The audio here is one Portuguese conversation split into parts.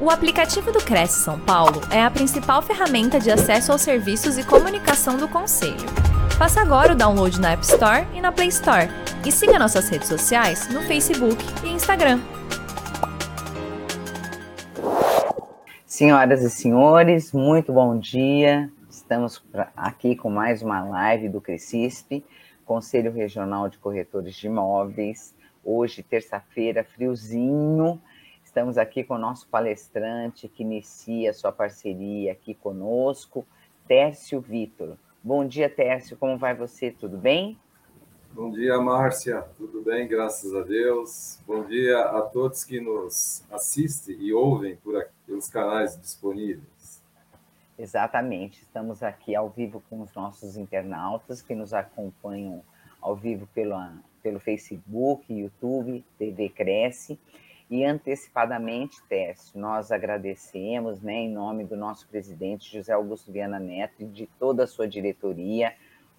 O aplicativo do Cresce São Paulo é a principal ferramenta de acesso aos serviços e comunicação do Conselho. Faça agora o download na App Store e na Play Store. E siga nossas redes sociais no Facebook e Instagram. Senhoras e senhores, muito bom dia. Estamos aqui com mais uma live do Crescisp, Conselho Regional de Corretores de Imóveis. Hoje, terça-feira, friozinho, Estamos aqui com o nosso palestrante que inicia sua parceria aqui conosco, Tércio Vitor. Bom dia, Tércio, como vai você? Tudo bem? Bom dia, Márcia. Tudo bem, graças a Deus. Bom dia a todos que nos assistem e ouvem por aqui, pelos canais disponíveis. Exatamente. Estamos aqui ao vivo com os nossos internautas que nos acompanham ao vivo pela, pelo Facebook, YouTube, TV Cresce e antecipadamente, Tércio, nós agradecemos, né, em nome do nosso presidente José Augusto Viana Neto e de toda a sua diretoria,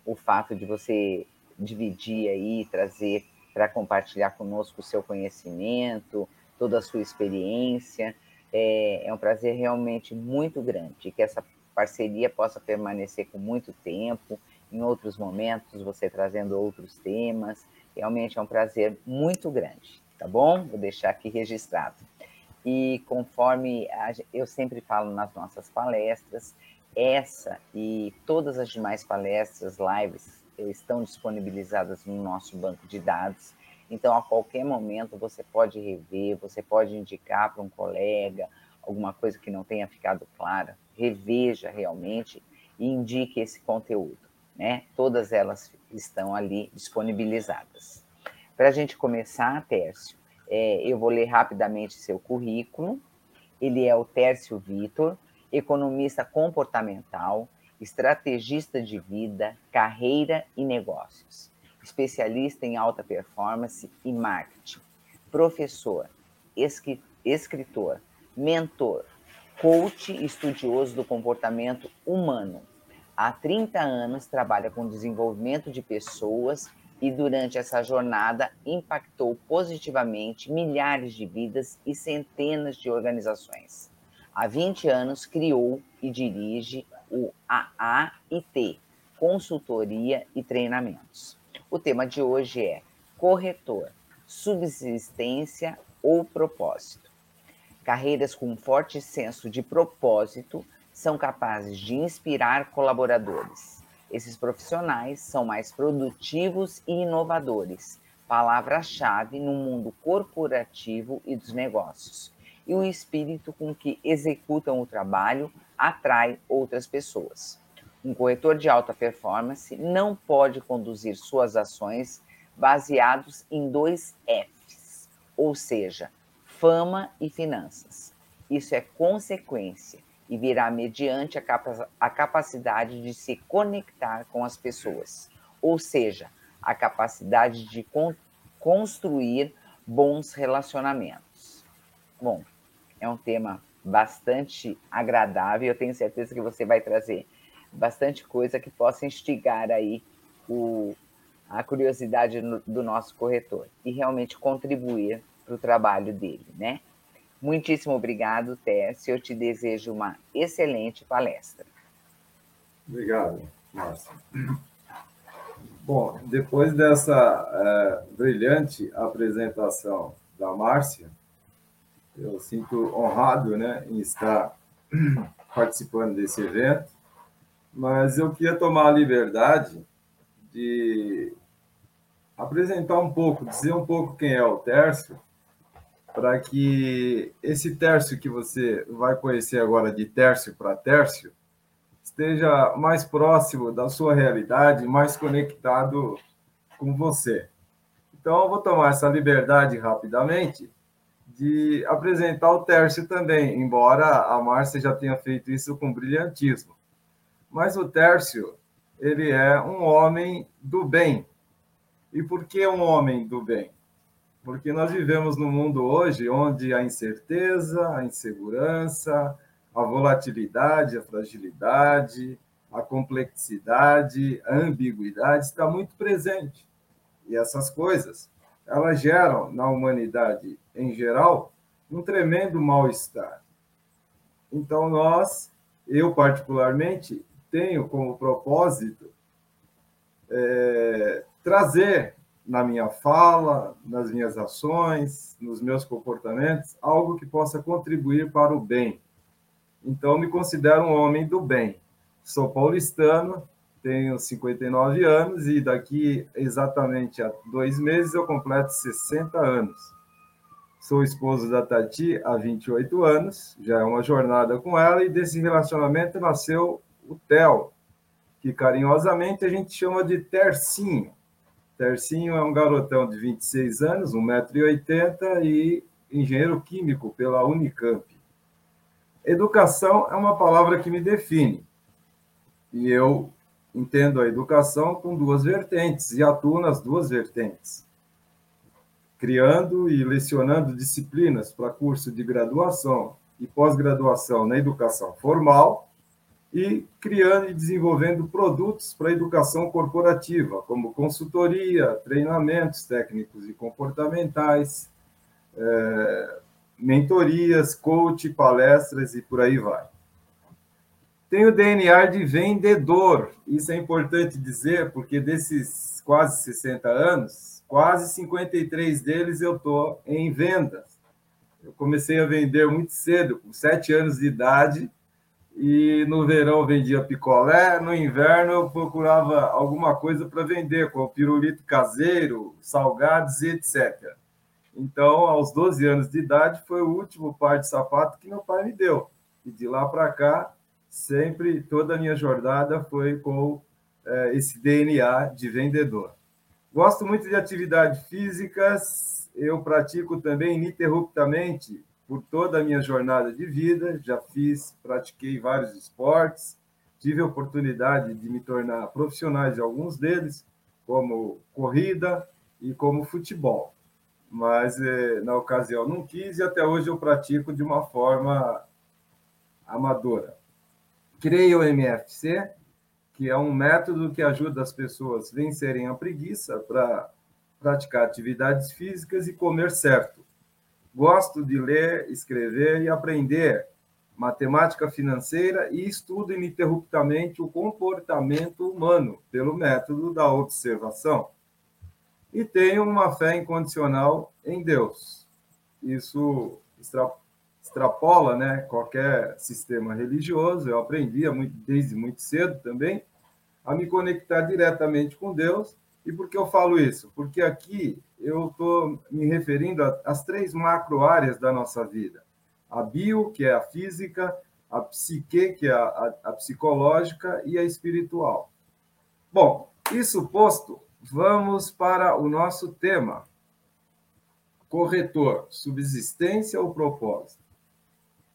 o fato de você dividir aí, trazer para compartilhar conosco o seu conhecimento, toda a sua experiência. É, é um prazer realmente muito grande que essa parceria possa permanecer com muito tempo, em outros momentos, você trazendo outros temas. Realmente é um prazer muito grande tá bom? Vou deixar aqui registrado. E conforme a, eu sempre falo nas nossas palestras, essa e todas as demais palestras, lives, estão disponibilizadas no nosso banco de dados. Então, a qualquer momento, você pode rever, você pode indicar para um colega alguma coisa que não tenha ficado clara, reveja realmente e indique esse conteúdo. Né? Todas elas estão ali disponibilizadas. Para a gente começar, Tércio, é, eu vou ler rapidamente seu currículo. Ele é o Tércio Vitor, economista comportamental, estrategista de vida, carreira e negócios, especialista em alta performance e marketing, professor, escritor, mentor, coach e estudioso do comportamento humano. Há 30 anos trabalha com desenvolvimento de pessoas e durante essa jornada impactou positivamente milhares de vidas e centenas de organizações. Há 20 anos criou e dirige o AAIT, Consultoria e Treinamentos. O tema de hoje é corretor, subsistência ou propósito. Carreiras com forte senso de propósito são capazes de inspirar colaboradores esses profissionais são mais produtivos e inovadores, palavra-chave no mundo corporativo e dos negócios. E o espírito com que executam o trabalho atrai outras pessoas. Um corretor de alta performance não pode conduzir suas ações baseados em dois Fs, ou seja, fama e finanças. Isso é consequência e virá mediante a, capa a capacidade de se conectar com as pessoas, ou seja, a capacidade de con construir bons relacionamentos. Bom, é um tema bastante agradável, eu tenho certeza que você vai trazer bastante coisa que possa instigar aí o, a curiosidade do nosso corretor e realmente contribuir para o trabalho dele, né? Muitíssimo obrigado, Tess. Eu te desejo uma excelente palestra. Obrigado, Márcia. Bom, depois dessa é, brilhante apresentação da Márcia, eu sinto honrado né, em estar participando desse evento, mas eu queria tomar a liberdade de apresentar um pouco, dizer um pouco quem é o Tércio, para que esse tércio que você vai conhecer agora de tércio para tércio esteja mais próximo da sua realidade, mais conectado com você. Então, eu vou tomar essa liberdade rapidamente de apresentar o Tércio também, embora a Márcia já tenha feito isso com brilhantismo. Mas o Tércio, ele é um homem do bem. E por que um homem do bem? Porque nós vivemos num mundo hoje onde a incerteza, a insegurança, a volatilidade, a fragilidade, a complexidade, a ambiguidade está muito presente. E essas coisas, elas geram na humanidade em geral um tremendo mal-estar. Então, nós, eu particularmente, tenho como propósito é, trazer na minha fala, nas minhas ações, nos meus comportamentos, algo que possa contribuir para o bem. Então, me considero um homem do bem. Sou paulistano, tenho 59 anos e daqui exatamente a dois meses eu completo 60 anos. Sou esposo da Tati há 28 anos, já é uma jornada com ela, e desse relacionamento nasceu o Theo, que carinhosamente a gente chama de Tercinho. Tercinho é um garotão de 26 anos, 1,80m e engenheiro químico pela Unicamp. Educação é uma palavra que me define. E eu entendo a educação com duas vertentes e atuo nas duas vertentes. Criando e lecionando disciplinas para curso de graduação e pós-graduação na educação formal e criando e desenvolvendo produtos para a educação corporativa, como consultoria, treinamentos técnicos e comportamentais, é, mentorias, coach, palestras e por aí vai. Tenho DNA de vendedor, isso é importante dizer, porque desses quase 60 anos, quase 53 deles eu estou em vendas. Eu comecei a vender muito cedo, com 7 anos de idade, e no verão vendia picolé, no inverno eu procurava alguma coisa para vender, como pirulito caseiro, salgados e etc. Então, aos 12 anos de idade, foi o último par de sapato que meu pai me deu. E de lá para cá, sempre, toda a minha jornada foi com é, esse DNA de vendedor. Gosto muito de atividades físicas, eu pratico também ininterruptamente por toda a minha jornada de vida, já fiz, pratiquei vários esportes, tive a oportunidade de me tornar profissional de alguns deles, como corrida e como futebol. Mas eh, na ocasião não quis e até hoje eu pratico de uma forma amadora. Criei o MFC, que é um método que ajuda as pessoas a vencerem a preguiça para praticar atividades físicas e comer certo. Gosto de ler, escrever e aprender matemática financeira e estudo ininterruptamente o comportamento humano pelo método da observação. E tenho uma fé incondicional em Deus. Isso extrapola né, qualquer sistema religioso. Eu aprendi desde muito cedo também a me conectar diretamente com Deus. E por que eu falo isso? Porque aqui eu estou me referindo às três macro áreas da nossa vida: a bio, que é a física, a psique, que é a, a, a psicológica, e a espiritual. Bom, isso posto, vamos para o nosso tema: corretor, subsistência ou propósito.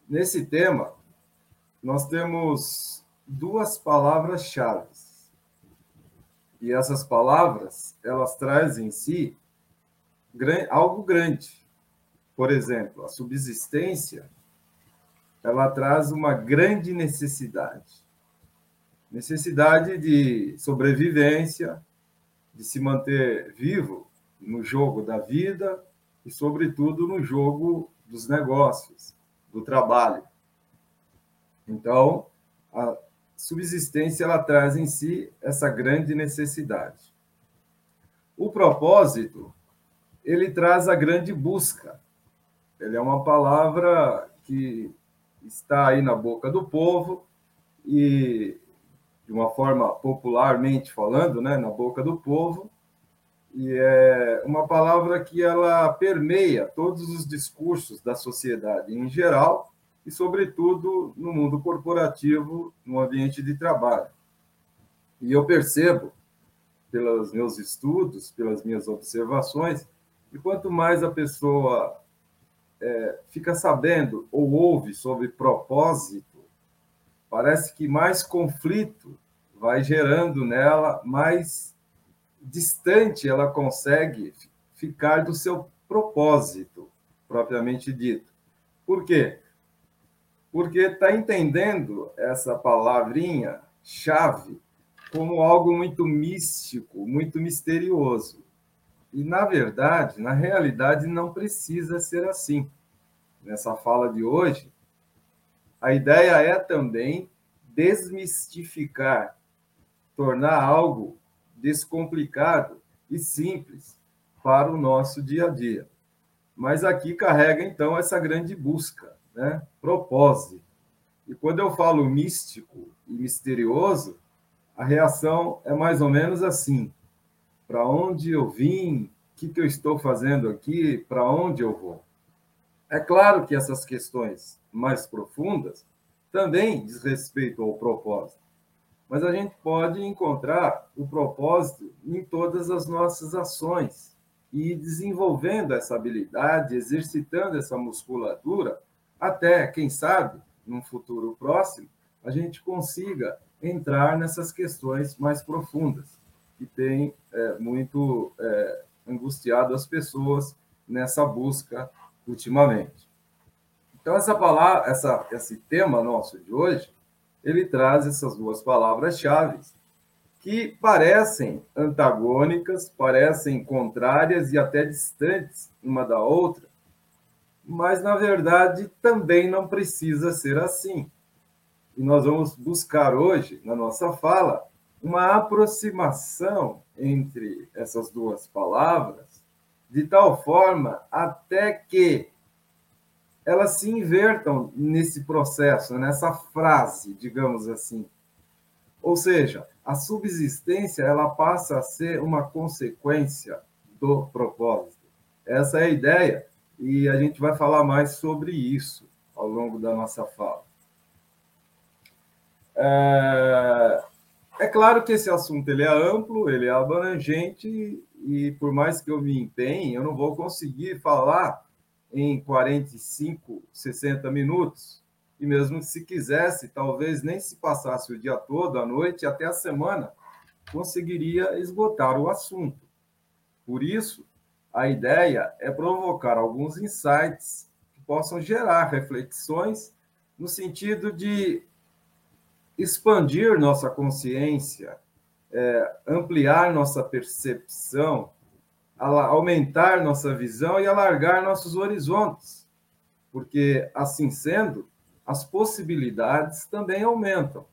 Nesse tema, nós temos duas palavras-chave. E essas palavras, elas trazem em si algo grande. Por exemplo, a subsistência, ela traz uma grande necessidade. Necessidade de sobrevivência, de se manter vivo no jogo da vida e, sobretudo, no jogo dos negócios, do trabalho. Então, a subsistência ela traz em si essa grande necessidade. O propósito ele traz a grande busca. Ele é uma palavra que está aí na boca do povo e, de uma forma popularmente falando, né, na boca do povo, e é uma palavra que ela permeia todos os discursos da sociedade em geral e, sobretudo, no mundo corporativo, no ambiente de trabalho. E eu percebo, pelos meus estudos, pelas minhas observações, e quanto mais a pessoa é, fica sabendo ou ouve sobre propósito, parece que mais conflito vai gerando nela, mais distante ela consegue ficar do seu propósito, propriamente dito. Por quê? Porque está entendendo essa palavrinha chave como algo muito místico, muito misterioso. E, na verdade, na realidade, não precisa ser assim. Nessa fala de hoje, A ideia é também desmistificar, tornar algo descomplicado e simples para o nosso dia a dia. Mas aqui carrega, então, essa grande busca, né? propósito. E quando eu falo místico e misterioso, a reação é mais ou menos assim: para onde eu vim, o que, que eu estou fazendo aqui, para onde eu vou. É claro que essas questões mais profundas também diz respeito ao propósito, mas a gente pode encontrar o propósito em todas as nossas ações e desenvolvendo essa habilidade, exercitando essa musculatura, até, quem sabe, num futuro próximo, a gente consiga entrar nessas questões mais profundas, que tem é, muito é, angustiado as pessoas nessa busca ultimamente. Então, essa palavra, essa, esse tema nosso de hoje, ele traz essas duas palavras-chave que parecem antagônicas, parecem contrárias e até distantes uma da outra, mas na verdade também não precisa ser assim. E nós vamos buscar hoje, na nossa fala, uma aproximação entre essas duas palavras, de tal forma até que elas se invertam nesse processo, nessa frase, digamos assim. Ou seja, a subsistência ela passa a ser uma consequência do propósito. Essa é a ideia e a gente vai falar mais sobre isso ao longo da nossa fala. É, é claro que esse assunto ele é amplo, ele é abrangente e por mais que eu me empenhe, eu não vou conseguir falar em 45, 60 minutos e mesmo se quisesse, talvez nem se passasse o dia todo, a noite, até a semana, conseguiria esgotar o assunto. Por isso, a ideia é provocar alguns insights que possam gerar reflexões no sentido de expandir nossa consciência, é, ampliar nossa percepção, aumentar nossa visão e alargar nossos horizontes, porque assim sendo, as possibilidades também aumentam,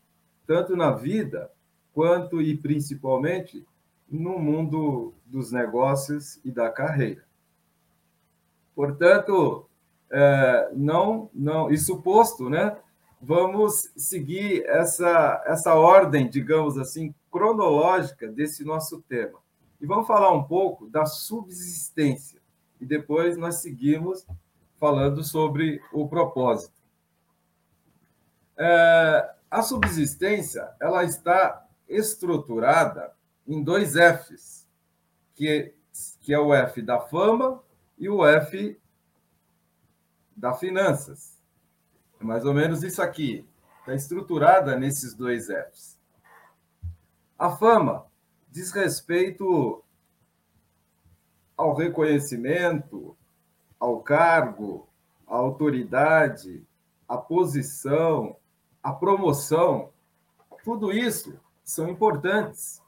tanto na vida quanto e principalmente no mundo dos negócios e da carreira. Portanto, é, não, não, isso posto, né? Vamos seguir essa, essa ordem, digamos assim, cronológica desse nosso tema. E vamos falar um pouco da subsistência. E depois nós seguimos falando sobre o propósito. É, a subsistência ela está estruturada em dois Fs, que, que é o F da fama e o F da finanças. É mais ou menos isso aqui. Está estruturada nesses dois Fs. A fama diz respeito ao reconhecimento, ao cargo, à autoridade, à posição, a promoção, tudo isso são importantes.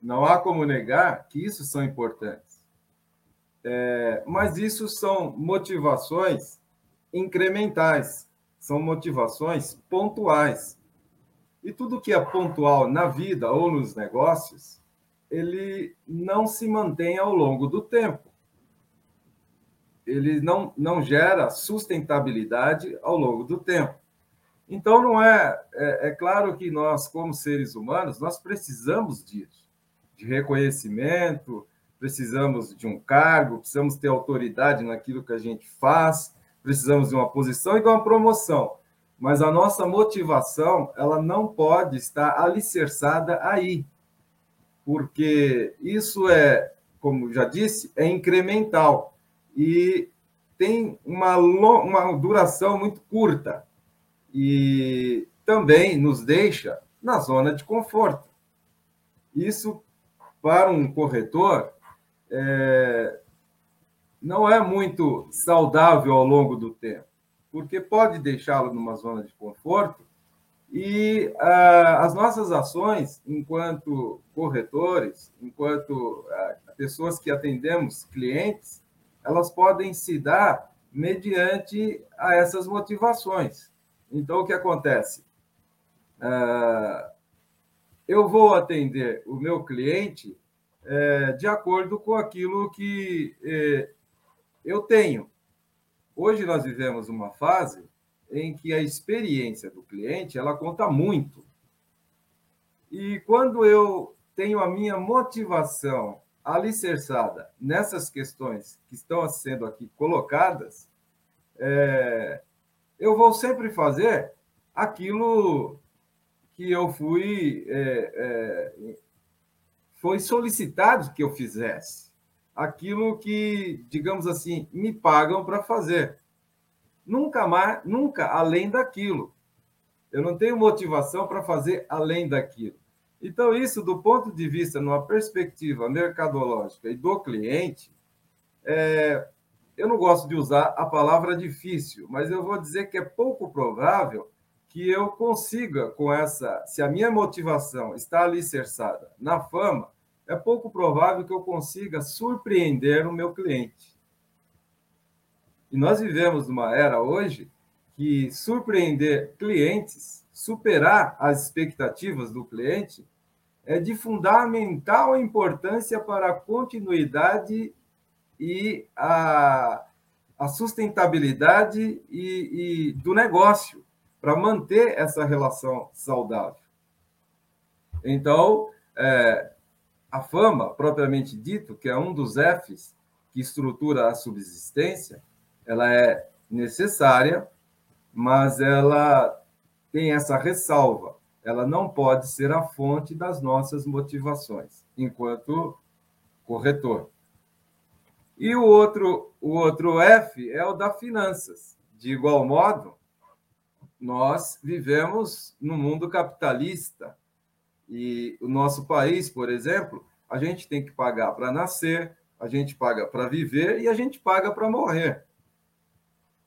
Não há como negar que isso são importantes. É, mas isso são motivações incrementais, são motivações pontuais. E tudo que é pontual na vida ou nos negócios, ele não se mantém ao longo do tempo. Ele não, não gera sustentabilidade ao longo do tempo. Então, não é, é, é, claro que nós, como seres humanos, nós precisamos disso, de reconhecimento, precisamos de um cargo, precisamos ter autoridade naquilo que a gente faz, precisamos de uma posição e de uma promoção. Mas a nossa motivação, ela não pode estar alicerçada aí, porque isso é, como já disse, é incremental e tem uma, uma duração muito curta e também nos deixa na zona de conforto. Isso, para um corretor, é, não é muito saudável ao longo do tempo, porque pode deixá-lo numa zona de conforto e ah, as nossas ações, enquanto corretores, enquanto ah, pessoas que atendemos clientes, elas podem se dar mediante a essas motivações Então, o que acontece? Uh, eu vou atender o meu cliente é, de acordo com aquilo que é, eu tenho. Hoje nós vivemos uma fase em que a experiência do cliente ela conta muito. E quando eu tenho a minha motivação alicerçada nessas questões que estão sendo aqui colocadas, é, eu vou sempre fazer aquilo que eu fui é, é, foi solicitado que eu fizesse, aquilo que, digamos assim, me pagam para fazer. Nunca mais, nunca além daquilo. Eu não tenho motivação para fazer além daquilo. Então, isso, do ponto de vista, numa perspectiva mercadológica e do cliente, é, eu não gosto de usar a palavra difícil, mas eu vou dizer que é pouco provável que eu consiga com essa, se a minha motivação está alicerçada na fama, é pouco provável que eu consiga surpreender o meu cliente. E nós vivemos numa era hoje que surpreender clientes, superar as expectativas do cliente, é de fundamental importância para a continuidade e a, a sustentabilidade e, e do negócio para manter essa relação saudável. Então, é, a fama, propriamente dito, que é um dos Fs que estrutura a subsistência, ela é necessária, mas ela tem essa ressalva. Ela não pode ser a fonte das nossas motivações, enquanto corretor. E o outro, o outro F é o da finanças. De igual modo, nós vivemos no mundo capitalista e o nosso país, por exemplo, a gente tem que pagar para nascer, a gente paga para viver e a gente paga para morrer.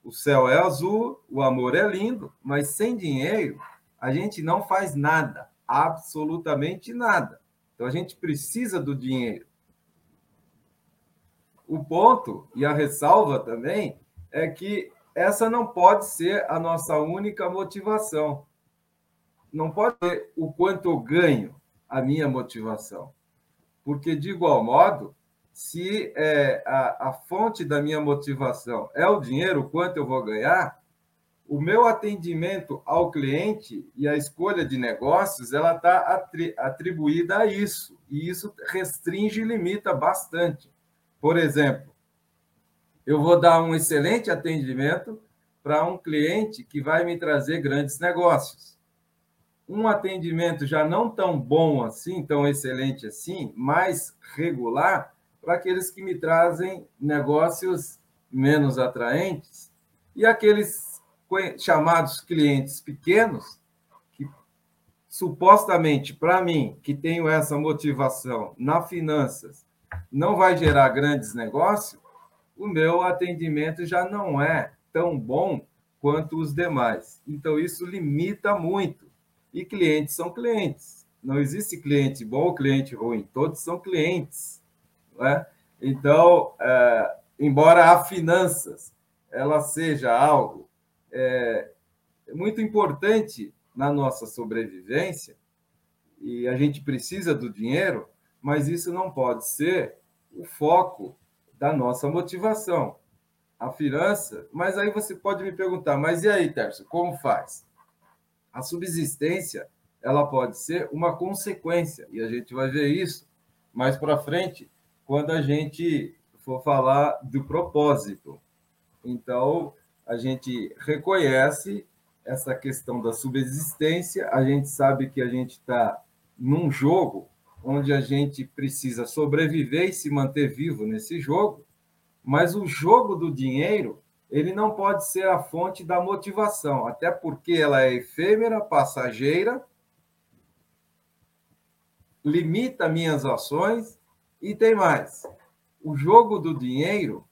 O céu é azul, o amor é lindo, mas sem dinheiro a gente não faz nada, absolutamente nada. Então a gente precisa do dinheiro. O ponto e a ressalva também é que essa não pode ser a nossa única motivação. Não pode ser o quanto eu ganho a minha motivação. Porque, de igual modo, se é, a, a fonte da minha motivação é o dinheiro, o quanto eu vou ganhar, o meu atendimento ao cliente e a escolha de negócios ela está atribuída a isso e isso restringe e limita bastante. Por exemplo, eu vou dar um excelente atendimento para um cliente que vai me trazer grandes negócios. Um atendimento já não tão bom assim, tão excelente assim, mais regular, para aqueles que me trazem negócios menos atraentes e aqueles chamados clientes pequenos, que supostamente para mim, que tenho essa motivação na finanças, não vai gerar grandes negócios, o meu atendimento já não é tão bom quanto os demais. Então, isso limita muito. E clientes são clientes. Não existe cliente bom ou cliente ruim. Todos são clientes. É? Então, é, embora a finanças ela seja algo é, muito importante na nossa sobrevivência, e a gente precisa do dinheiro, mas isso não pode ser o foco da nossa motivação, a finança. Mas aí você pode me perguntar, mas e aí, Tércio, como faz? A subsistência ela pode ser uma consequência, e a gente vai ver isso mais para frente, quando a gente for falar do propósito. Então, a gente reconhece essa questão da subsistência, a gente sabe que a gente está num jogo onde a gente precisa sobreviver e se manter vivo nesse jogo, mas o jogo do dinheiro ele não pode ser a fonte da motivação, até porque ela é efêmera, passageira, limita minhas ações e tem mais. O jogo do dinheiro,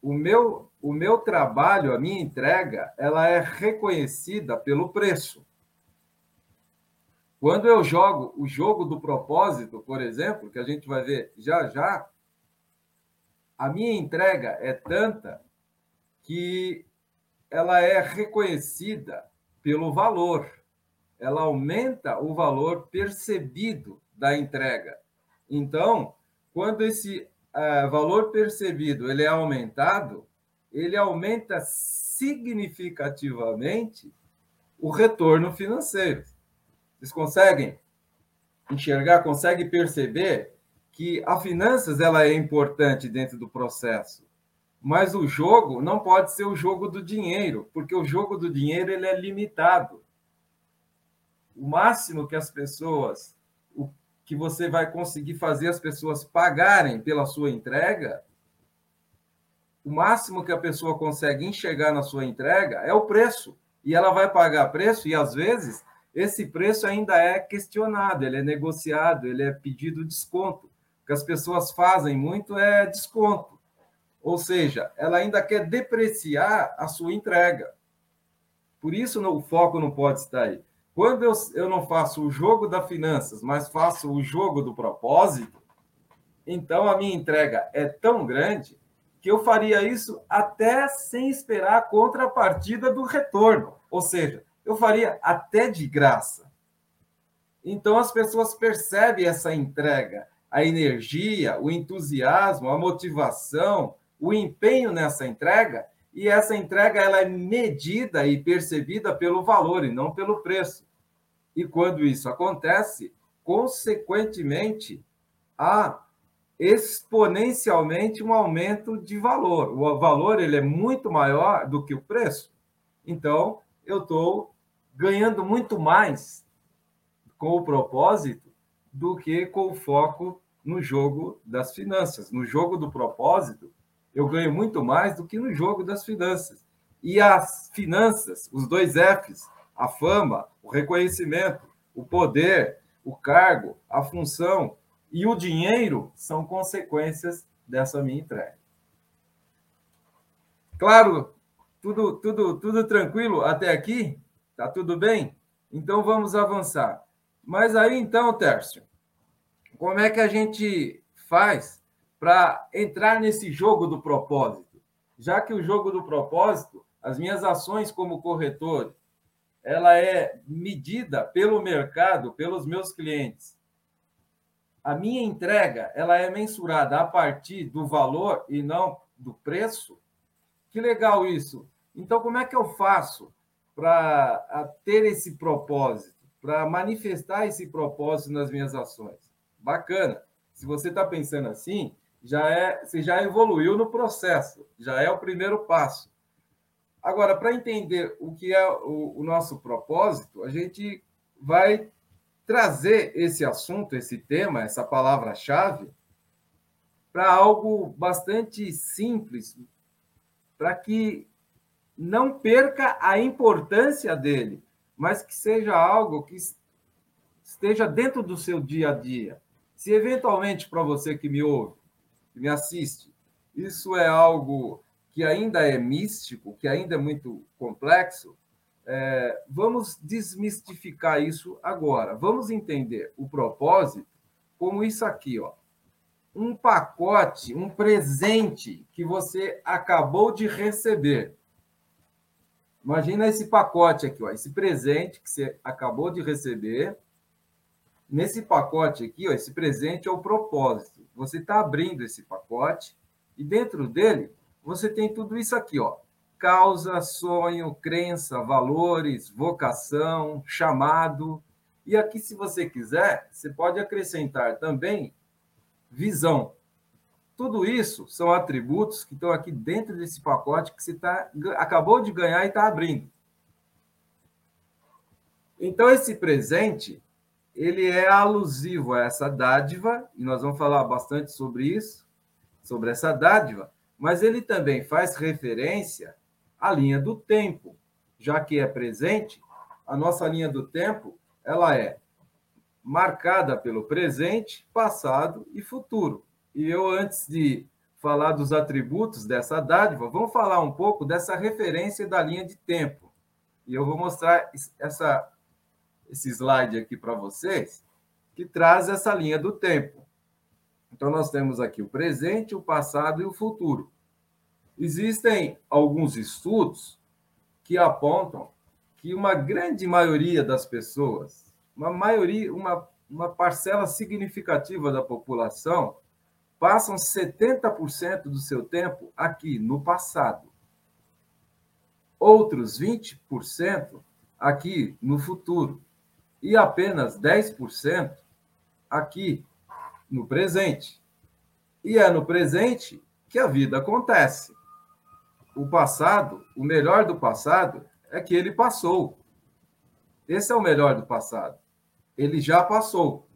o meu o meu trabalho, a minha entrega, ela é reconhecida pelo preço. Quando eu jogo o jogo do propósito, por exemplo, que a gente vai ver já já, a minha entrega é tanta que ela é reconhecida pelo valor. Ela aumenta o valor percebido da entrega. Então, quando esse uh, valor percebido ele é aumentado, ele aumenta significativamente o retorno financeiro. Vocês conseguem enxergar, conseguem perceber que a finanças ela é importante dentro do processo, mas o jogo não pode ser o jogo do dinheiro, porque o jogo do dinheiro ele é limitado. O máximo que as pessoas, o que você vai conseguir fazer as pessoas pagarem pela sua entrega, o máximo que a pessoa consegue enxergar na sua entrega é o preço. E ela vai pagar preço, e às vezes esse preço ainda é questionado, ele é negociado, ele é pedido desconto. O que as pessoas fazem muito é desconto. Ou seja, ela ainda quer depreciar a sua entrega. Por isso o foco não pode estar aí. Quando eu, eu não faço o jogo da finanças, mas faço o jogo do propósito, então a minha entrega é tão grande que eu faria isso até sem esperar a contrapartida do retorno. Ou seja, eu faria até de graça. Então as pessoas percebem essa entrega, a energia, o entusiasmo, a motivação, o empenho nessa entrega, e essa entrega ela é medida e percebida pelo valor e não pelo preço. E quando isso acontece, consequentemente, há exponencialmente um aumento de valor. O valor ele é muito maior do que o preço. Então, eu estou ganhando muito mais com o propósito do que com o foco no jogo das finanças. No jogo do propósito, eu ganho muito mais do que no jogo das finanças. E as finanças, os dois Fs, a fama, o reconhecimento, o poder, o cargo, a função e o dinheiro são consequências dessa minha entrega. Claro, tudo, tudo, tudo tranquilo até aqui? Tá tudo bem? Então vamos avançar. Mas aí então, Tércio, como é que a gente faz para entrar nesse jogo do propósito? Já que o jogo do propósito, as minhas ações como corretor, ela é medida pelo mercado, pelos meus clientes a minha entrega ela é mensurada a partir do valor e não do preço? Que legal isso. Então, como é que eu faço para ter esse propósito, para manifestar esse propósito nas minhas ações? Bacana. Se você está pensando assim, já é, você já evoluiu no processo, já é o primeiro passo. Agora, para entender o que é o, o nosso propósito, a gente vai trazer esse assunto, esse tema, essa palavra-chave, para algo bastante simples, para que não perca a importância dele, mas que seja algo que esteja dentro do seu dia a dia. Se eventualmente para você que me ouve, que me assiste, isso é algo que ainda é místico, que ainda é muito complexo, é, vamos desmistificar isso agora. Vamos entender o propósito como isso aqui, ó. Um pacote, um presente que você acabou de receber. Imagina esse pacote aqui, ó, esse presente que você acabou de receber. Nesse pacote aqui, ó, esse presente é o propósito. Você está abrindo esse pacote e dentro dele você tem tudo isso aqui, ó causa, sonho, crença, valores, vocação, chamado. E aqui, se você quiser, você pode acrescentar também visão. Tudo isso são atributos que estão aqui dentro desse pacote que você tá, acabou de ganhar e está abrindo. Então, esse presente, ele é alusivo a essa dádiva, e nós vamos falar bastante sobre isso, sobre essa dádiva, mas ele também faz referência a linha do tempo, já que é presente, a nossa linha do tempo ela é marcada pelo presente, passado e futuro. E eu, antes de falar dos atributos dessa dádiva, vamos falar um pouco dessa referência da linha de tempo. E eu vou mostrar essa, esse slide aqui para vocês, que traz essa linha do tempo. Então, nós temos aqui o presente, o passado e o futuro. Existem alguns estudos que apontam que uma grande maioria das pessoas, uma maioria, uma, uma parcela significativa da população, passam 70% do seu tempo aqui no passado. Outros 20% aqui no futuro. E apenas 10% aqui no presente. E é no presente que a vida acontece. O passado, o melhor do passado, é que ele passou. Esse é o melhor do passado. Ele já passou.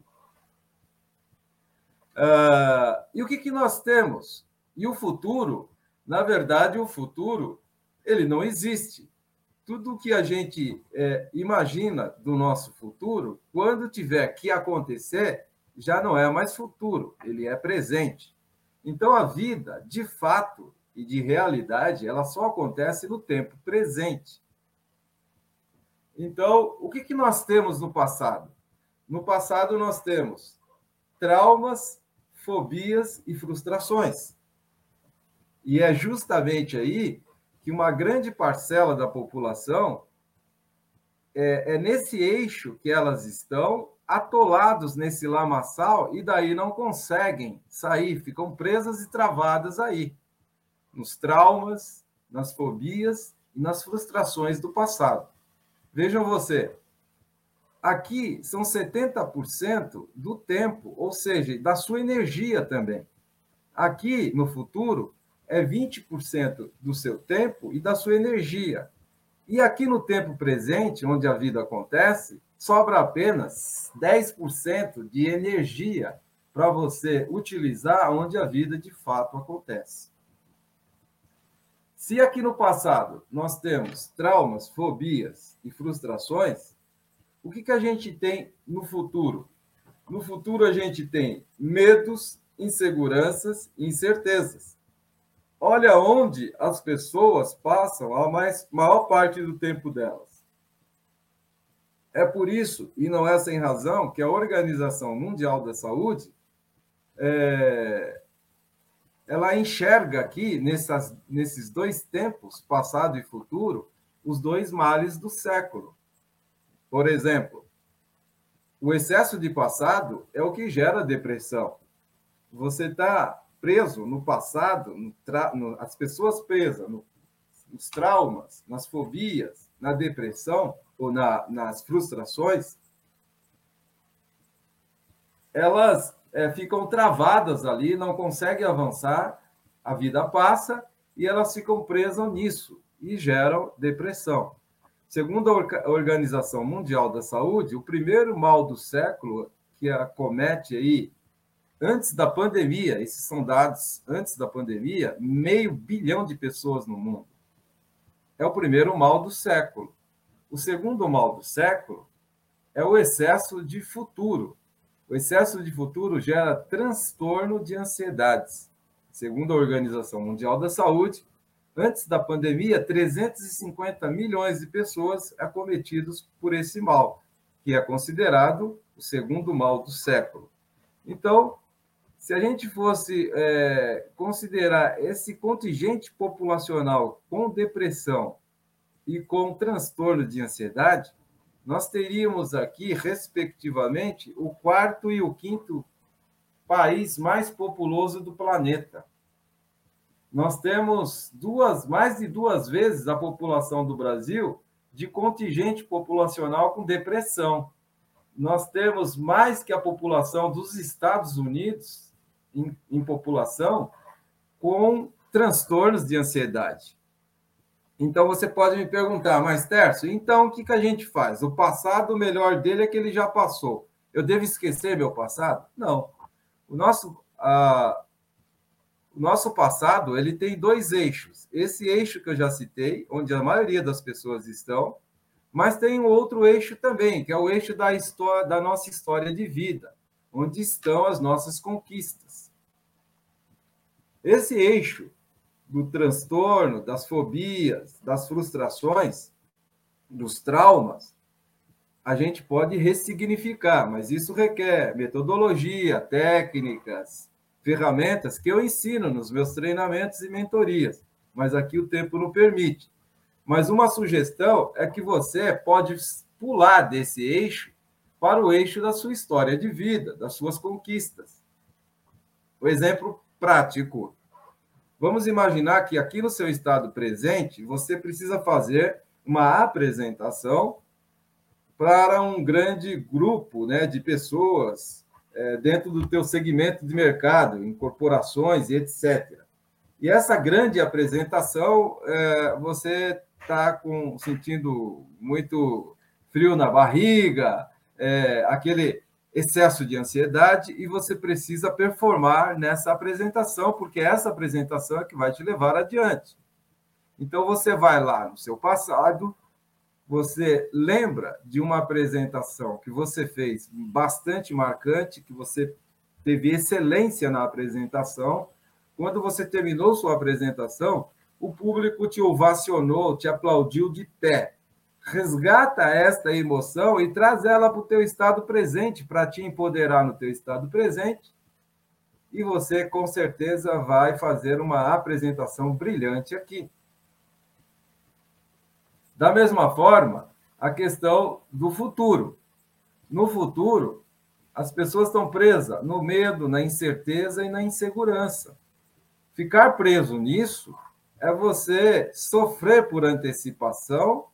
Uh, e o que, que nós temos? E o futuro, na verdade, o futuro, ele não existe. Tudo que a gente é, imagina do nosso futuro, quando tiver que acontecer, já não é mais futuro, ele é presente. Então, a vida, de fato e de realidade, ela só acontece no tempo presente. Então, o que, que nós temos no passado? No passado, nós temos traumas, fobias e frustrações. E é justamente aí que uma grande parcela da população é, é nesse eixo que elas estão atolados nesse lamaçal e daí não conseguem sair, ficam presas e travadas aí, nos traumas, nas fobias e nas frustrações do passado. Vejam você, aqui são 70% do tempo, ou seja, da sua energia também. Aqui, no futuro, é 20% do seu tempo e da sua energia. E aqui no tempo presente, onde a vida acontece, sobra apenas 10% de energia para você utilizar onde a vida de fato acontece. Se aqui no passado nós temos traumas, fobias e frustrações, o que, que a gente tem no futuro? No futuro a gente tem medos, inseguranças e incertezas. Olha onde as pessoas passam a mais, maior parte do tempo delas é por isso, e não é sem razão, que a Organização Mundial da Saúde é, ela enxerga aqui, nessas, nesses dois tempos, passado e futuro, os dois males do século. Por exemplo, o excesso de passado é o que gera depressão. Você está preso no passado, no no, as pessoas presas no, nos traumas, nas fobias, na depressão, ou na, nas frustrações, elas é, ficam travadas ali, não conseguem avançar, a vida passa e elas ficam presas nisso e geram depressão. Segundo a Organização Mundial da Saúde, o primeiro mal do século que acomete aí antes da pandemia, esses são dados antes da pandemia, meio bilhão de pessoas no mundo. É o primeiro mal do século. O segundo mal do século é o excesso de futuro. O excesso de futuro gera transtorno de ansiedades. Segundo a Organização Mundial da Saúde, antes da pandemia, 350 milhões de pessoas acometidos por esse mal, que é considerado o segundo mal do século. Então, se a gente fosse é, considerar esse contingente populacional com depressão e com transtorno de ansiedade, nós teríamos aqui, respectivamente, o quarto e o quinto país mais populoso do planeta. Nós temos duas, mais de duas vezes a população do Brasil de contingente populacional com depressão. Nós temos mais que a população dos Estados Unidos em, em população com transtornos de ansiedade. Então você pode me perguntar, mas Tércio, então o que, que a gente faz? O passado, o melhor dele é que ele já passou. Eu devo esquecer meu passado? Não. O nosso, o nosso passado ele tem dois eixos. Esse eixo que eu já citei, onde a maioria das pessoas estão, mas tem um outro eixo também, que é o eixo da, história, da nossa história de vida, onde estão as nossas conquistas. Esse eixo do transtorno, das fobias, das frustrações, dos traumas, a gente pode ressignificar, mas isso requer metodologia, técnicas, ferramentas que eu ensino nos meus treinamentos e mentorias, mas aqui o tempo não permite. Mas uma sugestão é que você pode pular desse eixo para o eixo da sua história de vida, das suas conquistas. O exemplo prático. Vamos imaginar que aqui no seu estado presente, você precisa fazer uma apresentação para um grande grupo né, de pessoas é, dentro do teu segmento de mercado, em corporações e etc. E essa grande apresentação, é, você está sentindo muito frio na barriga, é, aquele excesso de ansiedade, e você precisa performar nessa apresentação, porque essa apresentação é que vai te levar adiante. Então, você vai lá no seu passado, você lembra de uma apresentação que você fez bastante marcante, que você teve excelência na apresentação. Quando você terminou sua apresentação, o público te ovacionou, te aplaudiu de pé. Resgata esta emoção e traz ela para o teu estado presente, para te empoderar no teu estado presente. E você, com certeza, vai fazer uma apresentação brilhante aqui. Da mesma forma, a questão do futuro. No futuro, as pessoas estão presas no medo, na incerteza e na insegurança. Ficar preso nisso é você sofrer por antecipação,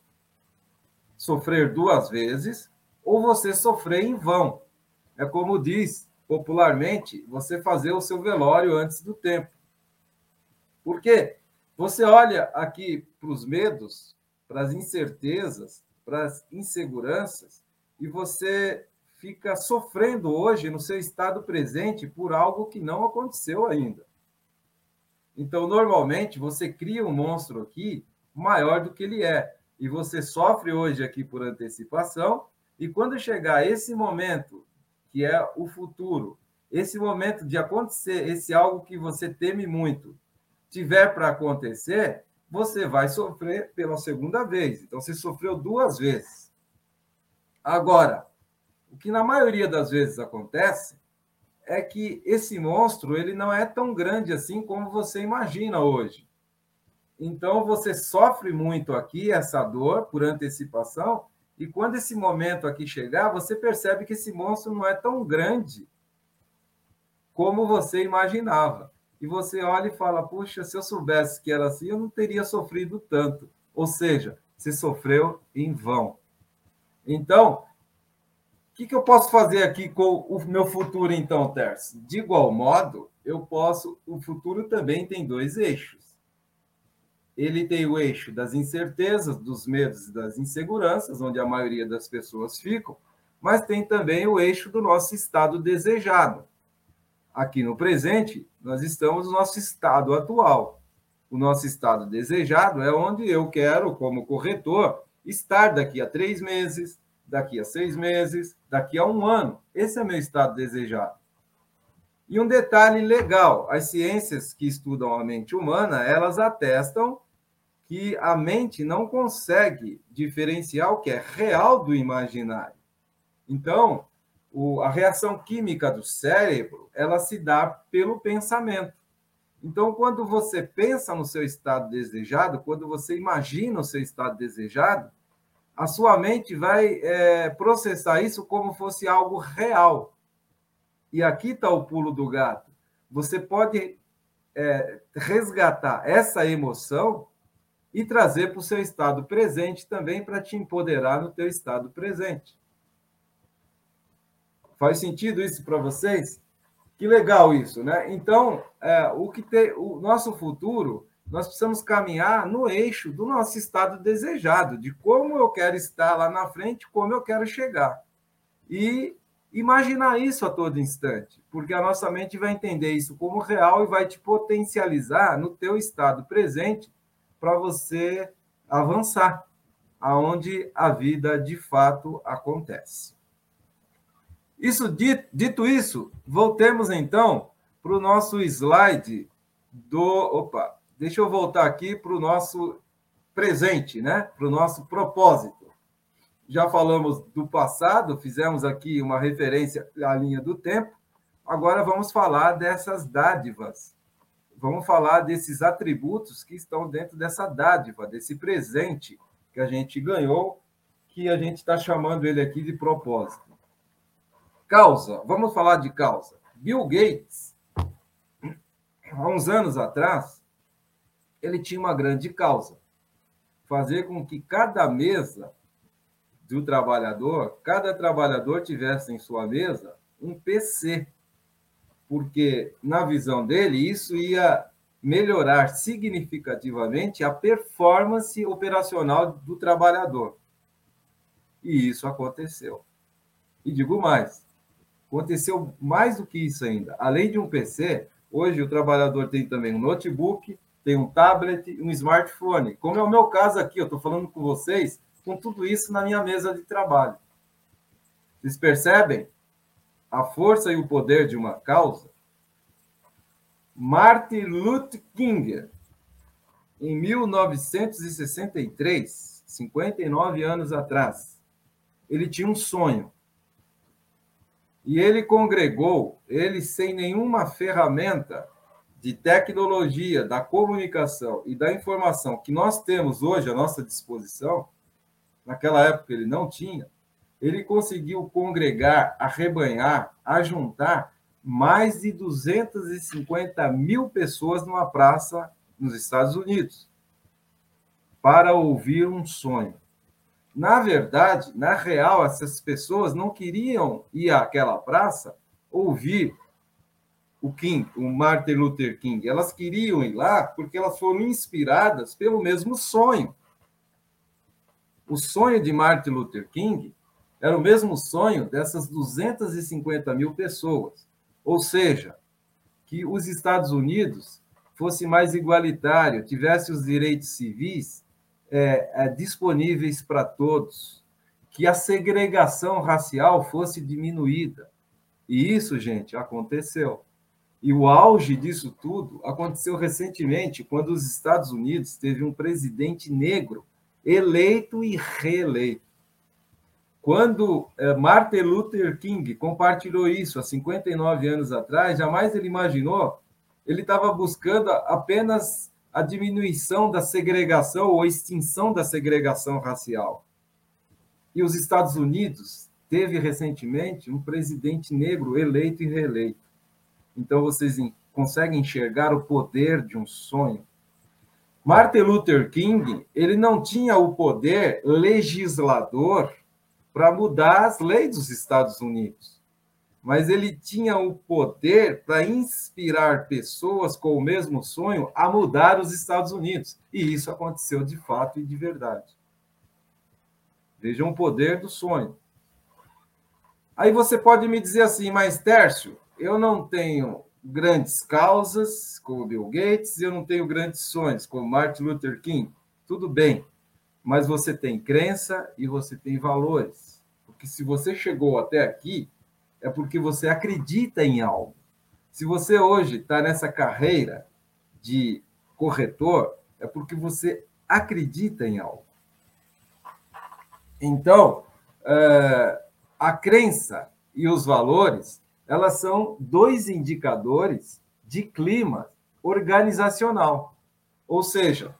sofrer duas vezes, ou você sofrer em vão. É como diz popularmente, você fazer o seu velório antes do tempo. Por quê? Você olha aqui para os medos, para as incertezas, para as inseguranças, e você fica sofrendo hoje no seu estado presente por algo que não aconteceu ainda. Então, normalmente, você cria um monstro aqui maior do que ele é. E você sofre hoje aqui por antecipação, e quando chegar esse momento, que é o futuro, esse momento de acontecer, esse algo que você teme muito, tiver para acontecer, você vai sofrer pela segunda vez. Então, você sofreu duas vezes. Agora, o que na maioria das vezes acontece é que esse monstro ele não é tão grande assim como você imagina hoje. Então, você sofre muito aqui essa dor por antecipação, e quando esse momento aqui chegar, você percebe que esse monstro não é tão grande como você imaginava e você olha e fala: puxa, se eu soubesse que era assim, eu não teria sofrido tanto. Ou seja, você sofreu em vão. Então, o que, que eu posso fazer aqui com o meu futuro, então, Terce? De igual modo, eu posso. O futuro também tem dois eixos. Ele tem o eixo das incertezas, dos medos e das inseguranças, onde a maioria das pessoas ficam, mas tem também o eixo do nosso estado desejado, Aqui no presente, nós estamos no nosso estado atual. O nosso estado desejado é onde eu quero, como corretor, estar daqui a três meses, daqui a seis meses, daqui a um ano. Esse é meu estado desejado. E um detalhe legal: as ciências que estudam a mente humana, elas atestam que a mente não consegue diferenciar o que é real do imaginário. Então, o, a reação química do cérebro ela se dá pelo pensamento. Então, quando você pensa no seu estado desejado, quando você imagina o seu estado desejado, a sua mente vai é, processar isso como fosse algo real. E aqui está o pulo do gato. Você pode é, resgatar essa emoção e trazer para o seu estado presente também para te empoderar no teu estado presente. Faz sentido isso para vocês? Que legal isso, né? Então, é, o que tem, o nosso futuro, nós precisamos caminhar no eixo do nosso estado desejado, de como eu quero estar lá na frente, como eu quero chegar. E imaginar isso a todo instante, porque a nossa mente vai entender isso como real e vai te potencializar no teu estado presente para você avançar aonde a vida de fato acontece. Isso dito, dito isso, voltemos então para o nosso slide do. Opa, deixa eu voltar aqui para o nosso presente, né? Para o nosso propósito. Já falamos do passado, fizemos aqui uma referência à linha do tempo. Agora vamos falar dessas dádivas. vamos falar desses atributos que estão dentro dessa dádiva, desse presente que a gente ganhou, que a gente está chamando ele aqui de propósito. Causa, vamos falar de causa. Bill Gates, há uns anos atrás, ele tinha uma grande causa: fazer com que cada mesa do trabalhador, cada trabalhador tivesse em sua mesa um PC porque, na visão dele, isso ia melhorar significativamente a performance operacional do trabalhador. E isso aconteceu. E digo mais: aconteceu mais do que isso ainda. Além de um PC, hoje o trabalhador tem também um notebook, tem um tablet, um smartphone. Como é o meu caso aqui, eu estou falando com vocês com tudo isso na minha mesa de trabalho. Vocês percebem? a força e o poder de uma causa, Martin Luther King, em 1963, 59 anos atrás, ele tinha um sonho. E ele congregou, ele sem nenhuma ferramenta de tecnologia, da comunicação e da informação que nós temos hoje à nossa disposição, naquela época ele não tinha, ele conseguiu congregar, arrebanhar, ajuntar mais de 250 mil pessoas numa praça nos Estados Unidos para ouvir um sonho. Na verdade, na real, essas pessoas não queriam ir àquela praça ouvir o King, o Martin Luther King. Elas queriam ir lá porque elas foram inspiradas pelo mesmo sonho. O sonho de Martin Luther King era o mesmo sonho dessas 250 mil pessoas. Ou seja, que os Estados Unidos fosse mais igualitário, tivesse os direitos civis é, é, disponíveis para todos, que a segregação racial fosse diminuída. E isso, gente, aconteceu. E o auge disso tudo aconteceu recentemente, quando os Estados Unidos teve um presidente negro eleito e reeleito. Quando é, Martin Luther King compartilhou isso há 59 anos atrás, jamais ele imaginou, ele estava buscando apenas a diminuição da segregação ou extinção da segregação racial. E os Estados Unidos teve recentemente um presidente negro eleito e reeleito. Então vocês conseguem enxergar o poder de um sonho. Martin Luther King, ele não tinha o poder legislador para mudar as leis dos Estados Unidos. Mas ele tinha o poder para inspirar pessoas com o mesmo sonho a mudar os Estados Unidos. E isso aconteceu de fato e de verdade. Vejam o poder do sonho. Aí você pode me dizer assim, mas Tércio, eu não tenho grandes causas como Bill Gates, eu não tenho grandes sonhos como Martin Luther King. Tudo bem mas você tem crença e você tem valores. Porque se você chegou até aqui, é porque você acredita em algo. Se você hoje está nessa carreira de corretor, é porque você acredita em algo. Então, é, a crença e os valores, elas são dois indicadores de clima organizacional. Ou seja,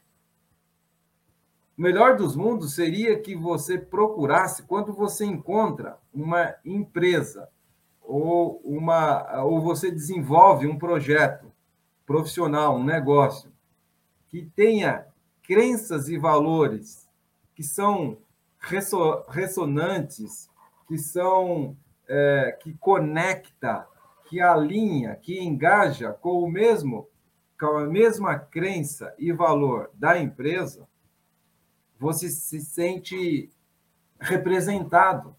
o melhor dos mundos seria que você procurasse, quando você encontra uma empresa ou, uma, ou você desenvolve um projeto profissional, um negócio, que tenha crenças e valores que são ressonantes, que são é, que conecta, que alinha, que engaja com o mesmo com a mesma crença e valor da empresa, você se sente representado.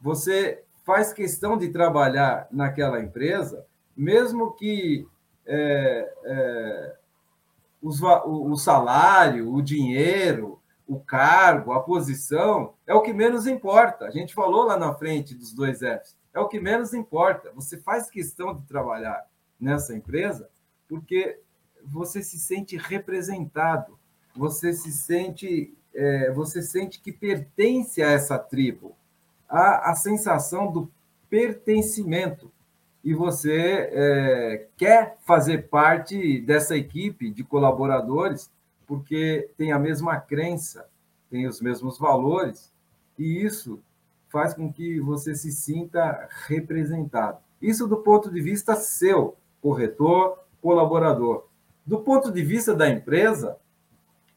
Você faz questão de trabalhar naquela empresa, mesmo que é, é, os, o, o salário, o dinheiro, o cargo, a posição, é o que menos importa. A gente falou lá na frente dos dois Fs. É o que menos importa. Você faz questão de trabalhar nessa empresa porque você se sente representado, você se sente é, você sente que pertence a essa tribo. Há a sensação do pertencimento. e você é, quer fazer parte dessa equipe de colaboradores porque tem a mesma crença, tem os mesmos valores, e isso faz com que você se sinta representado. Isso do ponto de vista seu, corretor, colaborador. Do ponto de vista da empresa,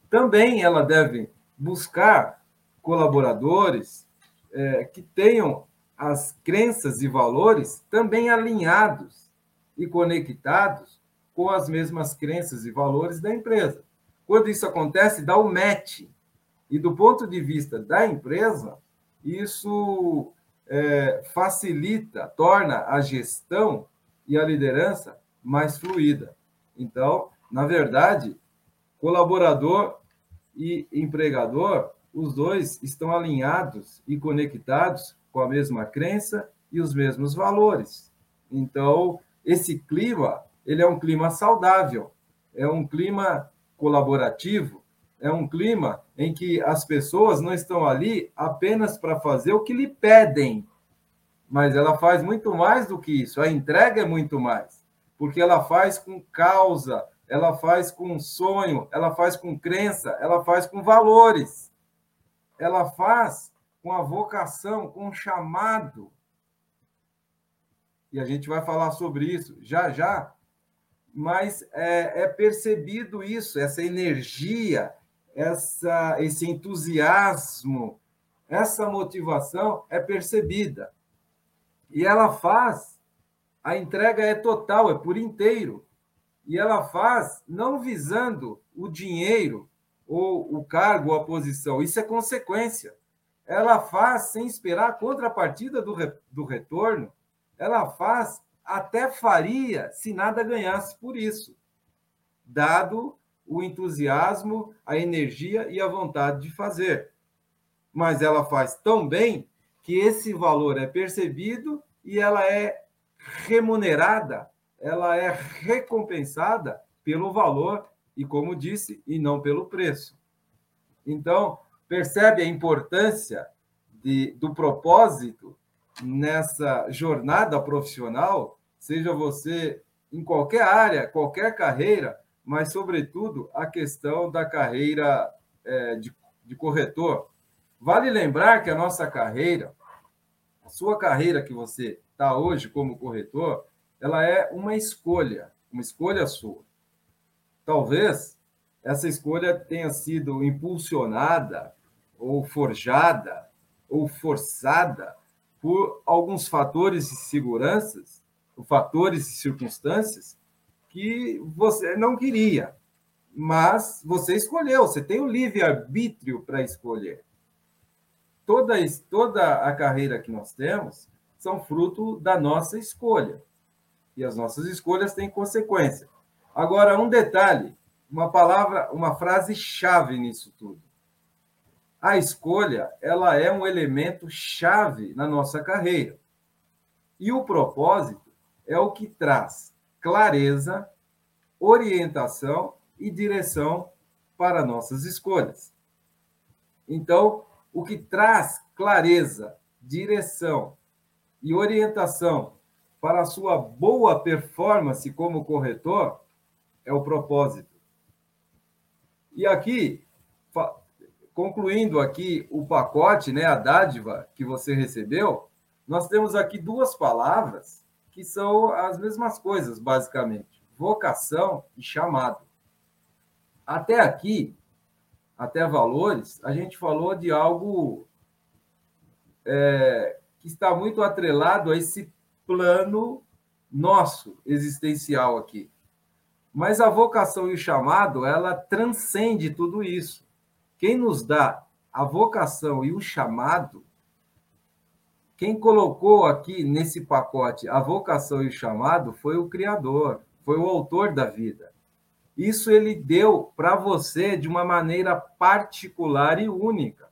também ela deve buscar colaboradores é, que tenham as crenças e valores também alinhados e conectados com as mesmas crenças e valores da empresa. Quando isso acontece, dá o match. E do ponto de vista da empresa, isso é, facilita, torna a gestão e a liderança mais fluida. Então, na verdade, colaborador e empregador, os dois estão alinhados e conectados com a mesma crença e os mesmos valores. Então, esse clima, ele é um clima saudável, é um clima colaborativo, é um clima em que as pessoas não estão ali apenas para fazer o que lhe pedem, mas ela faz muito mais do que isso. A entrega é muito mais, porque ela faz com causa, ela faz com sonho, ela faz com crença, ela faz com valores. Ela faz com a vocação, com o chamado. E a gente vai falar sobre isso já já, mas é, é percebido isso, essa energia, essa, esse entusiasmo, essa motivação é percebida. E ela faz, a entrega é total, é por inteiro. E ela faz não visando o dinheiro, ou o cargo, ou a posição, isso é consequência. Ela faz sem esperar a contrapartida do, re, do retorno, ela faz até faria se nada ganhasse por isso, dado o entusiasmo, a energia e a vontade de fazer. Mas ela faz tão bem que esse valor é percebido e ela é remunerada, ela é recompensada pelo valor e, como disse, e não pelo preço. Então, percebe a importância de, do propósito nessa jornada profissional, seja você em qualquer área, qualquer carreira, mas, sobretudo, a questão da carreira é, de, de corretor. Vale lembrar que a nossa carreira, a sua carreira que você está hoje como corretor, ela é uma escolha, uma escolha sua. Talvez essa escolha tenha sido impulsionada ou forjada ou forçada por alguns fatores de seguranças, fatores e circunstâncias que você não queria, mas você escolheu, você tem o livre-arbítrio para escolher. Toda, toda a carreira que nós temos são fruto da nossa escolha. E as nossas escolhas têm consequência. Agora, um detalhe, uma palavra, uma frase chave nisso tudo. A escolha, ela é um elemento chave na nossa carreira. E o propósito é o que traz clareza, orientação e direção para nossas escolhas. Então, o que traz clareza, direção e orientação para a sua boa performance como corretor é o propósito. E aqui, concluindo aqui o pacote, né, a dádiva que você recebeu, nós temos aqui duas palavras que são as mesmas coisas, basicamente: vocação e chamado. Até aqui, até valores, a gente falou de algo é, que está muito atrelado a esse plano nosso existencial aqui. Mas a vocação e o chamado, ela transcende tudo isso. Quem nos dá a vocação e o chamado, quem colocou aqui nesse pacote a vocação e o chamado foi o Criador, foi o autor da vida. Isso ele deu para você de uma maneira particular e única.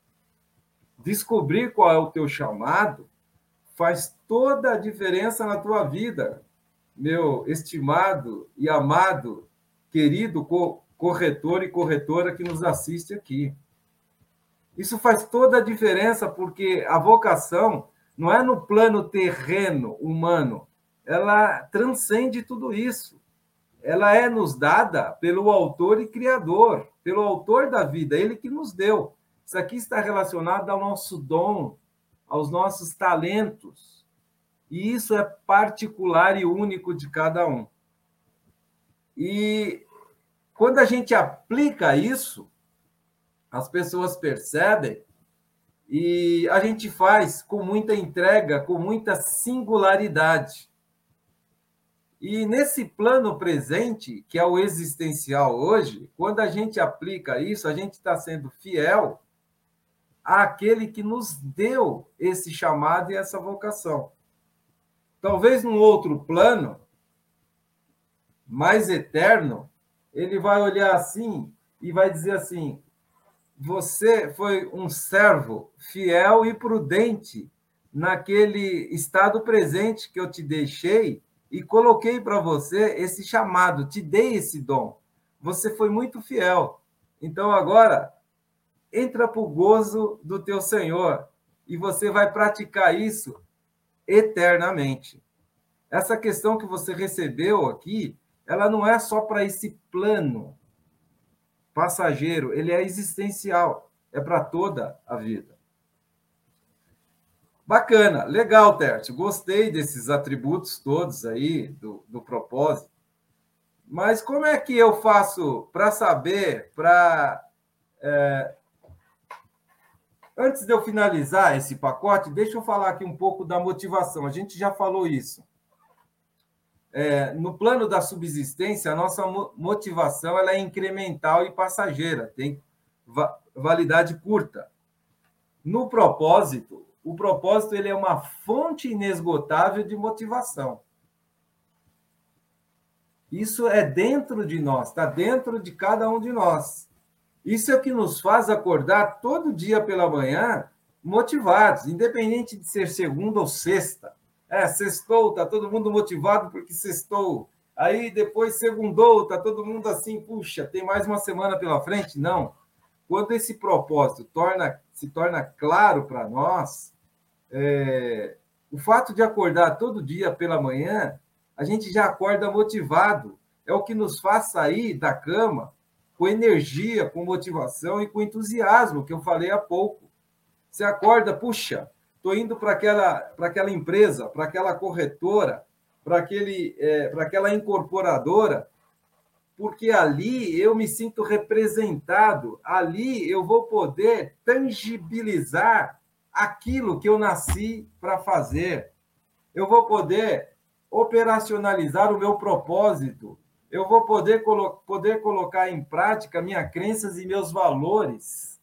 Descobrir qual é o teu chamado faz toda a diferença na tua vida meu estimado e amado, querido corretor e corretora que nos assiste aqui. Isso faz toda a diferença, porque a vocação não é no plano terreno humano, ela transcende tudo isso. Ela é nos dada pelo autor e criador, pelo autor da vida, ele que nos deu. Isso aqui está relacionado ao nosso dom, aos nossos talentos. E isso é particular e único de cada um. E quando a gente aplica isso, as pessoas percebem e a gente faz com muita entrega, com muita singularidade. E nesse plano presente, que é o existencial hoje, quando a gente aplica isso, a gente está sendo fiel àquele que nos deu esse chamado e essa vocação. Talvez num outro plano, mais eterno, ele vai olhar assim e vai dizer assim: você foi um servo fiel e prudente naquele estado presente que eu te deixei e coloquei para você esse chamado, te dei esse dom. Você foi muito fiel. Então agora entra para o gozo do teu Senhor e você vai praticar isso eternamente. Essa questão que você recebeu aqui, ela não é só para esse plano passageiro, ele é existencial, é para toda a vida. Bacana, legal, Tércio. Gostei desses atributos todos aí do, do propósito. Mas como é que eu faço para saber, para. É... Antes de eu finalizar esse pacote, deixa eu falar aqui um pouco da motivação. A gente já falou isso é, no plano da subsistência, a nossa motivação ela é incremental e passageira, tem validade curta. No propósito, o propósito ele é uma fonte inesgotável de motivação. Isso é dentro de nós, está dentro de cada um de nós. Isso é o que nos faz acordar todo dia pela manhã motivados, independente de ser segunda ou sexta. É, sextou, tá todo mundo motivado porque sextou. Aí depois segundou, tá todo mundo assim, puxa, tem mais uma semana pela frente? Não. Quando esse propósito torna, se torna claro para nós, é, o fato de acordar todo dia pela manhã, a gente já acorda motivado. É o que nos faz sair da cama com energia, com motivação e com entusiasmo, que eu falei há pouco. Você acorda, puxa, estou indo para aquela, aquela empresa, para aquela corretora, para é, aquela incorporadora, porque ali eu me sinto representado, ali eu vou poder tangibilizar aquilo que eu nasci para fazer. Eu vou poder operacionalizar o meu propósito. Eu vou poder, colo poder colocar em prática minhas crenças e meus valores.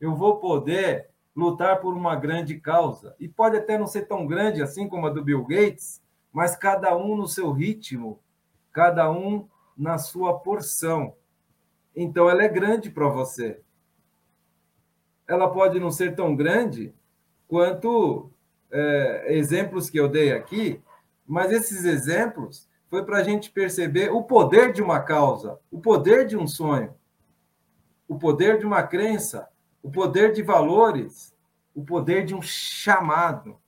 Eu vou poder lutar por uma grande causa. E pode até não ser tão grande assim como a do Bill Gates, mas cada um no seu ritmo, cada um na sua porção. Então ela é grande para você. Ela pode não ser tão grande quanto é, exemplos que eu dei aqui, mas esses exemplos foi para a gente perceber o poder de uma causa, o poder de um sonho, o poder de uma crença, o poder de valores, o poder de um chamado,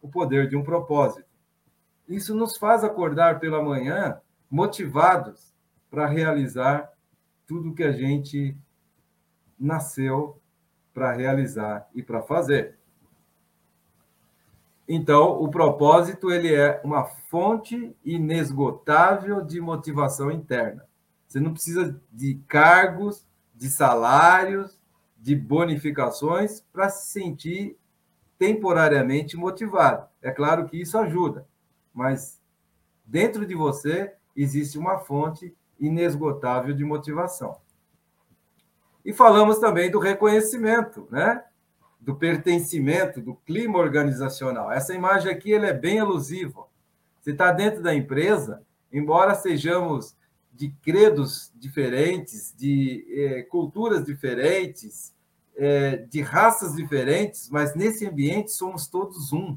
o poder de um propósito. Isso nos faz acordar pela manhã motivados para realizar tudo que a gente nasceu para realizar e para fazer. Então, o propósito ele é uma fonte inesgotável de motivação interna. Você não precisa de cargos, de salários, de bonificações para se sentir temporariamente motivado. É claro que isso ajuda, mas dentro de você existe uma fonte inesgotável de motivação. E falamos também do reconhecimento, né? Do pertencimento, do clima organizacional. Essa imagem aqui ele é bem alusiva. Você está dentro da empresa, embora sejamos de credos diferentes, de eh, culturas diferentes, eh, de raças diferentes, mas nesse ambiente somos todos um.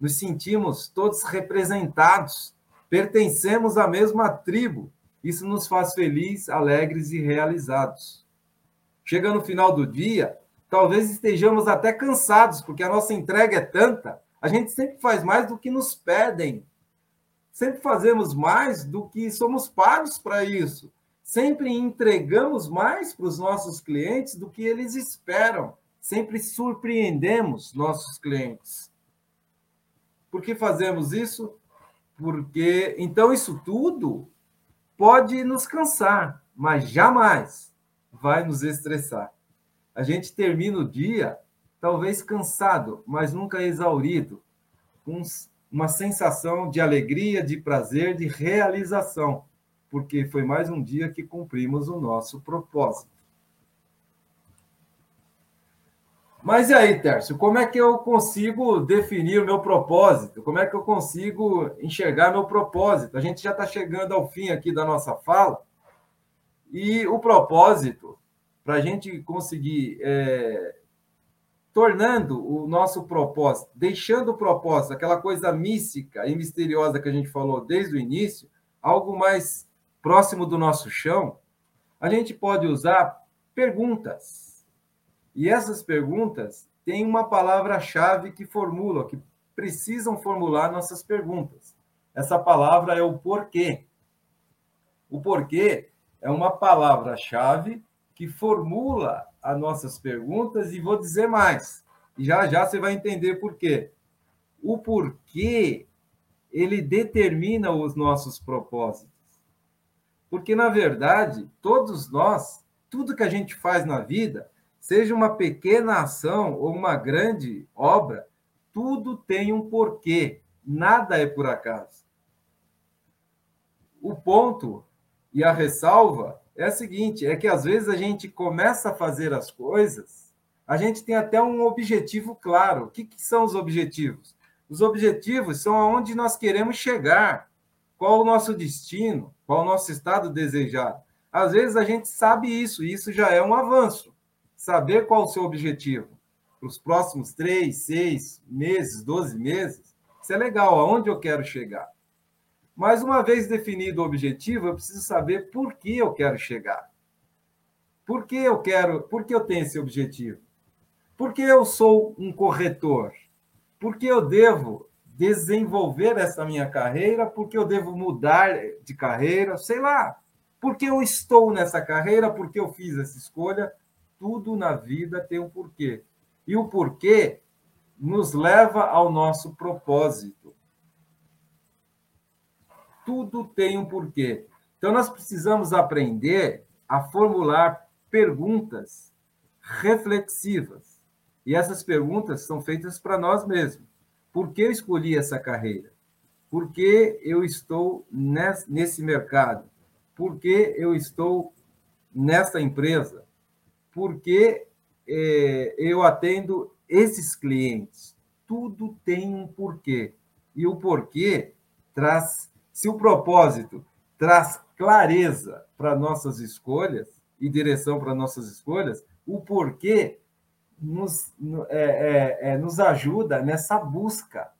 Nos sentimos todos representados, pertencemos à mesma tribo. Isso nos faz felizes, alegres e realizados. Chega no final do dia, talvez estejamos até cansados, porque a nossa entrega é tanta, A gente sempre faz mais do que nos pedem. Sempre fazemos mais do que somos pagos para isso. Sempre entregamos mais para os nossos clientes do que eles esperam. Sempre surpreendemos nossos clientes. Por que fazemos isso? Porque então isso tudo pode nos cansar, mas jamais vai nos estressar. A gente termina o dia talvez cansado, mas nunca exaurido, com uma sensação de alegria, de prazer, de realização, porque foi mais um dia que cumprimos o nosso propósito. Mas e aí, Tércio, como é que eu consigo definir o meu propósito? Como é que eu consigo enxergar meu propósito? A gente já está chegando ao fim aqui da nossa fala. E o propósito, para a gente conseguir, é, tornando o nosso propósito, deixando o propósito, aquela coisa mística e misteriosa que a gente falou desde o início, algo mais próximo do nosso chão, a gente pode usar perguntas e essas perguntas têm uma palavra-chave que formula, que precisam formular nossas perguntas. Essa palavra é o porquê. O porquê é uma palavra-chave que formula as nossas perguntas e vou dizer mais. Já já você vai entender por quê. O porquê ele determina os nossos propósitos. Porque na verdade, todos nós, tudo que a gente faz na vida, seja uma pequena ação ou uma grande obra, tudo tem um porquê, nada é por acaso. O ponto e a ressalva é a seguinte: é que às vezes a gente começa a fazer as coisas, a gente tem até um objetivo claro. O que, que são os objetivos? Os objetivos são aonde nós queremos chegar, qual o nosso destino, qual o nosso estado desejado. Às vezes a gente sabe isso, e isso já é um avanço saber qual o seu objetivo para os próximos três, seis meses, doze meses, isso é legal, aonde eu quero chegar. Mas uma vez definido o objetivo, eu preciso saber por que eu quero chegar. Por que eu quero, por que eu tenho esse objetivo? Por que eu sou um corretor? Por que eu devo desenvolver essa minha carreira? Por que eu devo mudar de carreira? Sei lá. Por que eu estou nessa carreira? Por que eu fiz essa escolha? tudo na vida tem um porquê. E o porquê nos leva ao nosso propósito. Tudo tem um porquê. Então, nós precisamos aprender a formular perguntas reflexivas. E essas perguntas são feitas para nós mesmos. Por que eu escolhi essa carreira? Por que eu estou nesse mercado? Por que eu estou nessa empresa? porque é, eu atendo esses clientes. Tudo tem um porquê. E o porquê traz, se o propósito traz clareza para nossas escolhas e direção para nossas escolhas, o porquê nos, é, é, é, nos ajuda nessa busca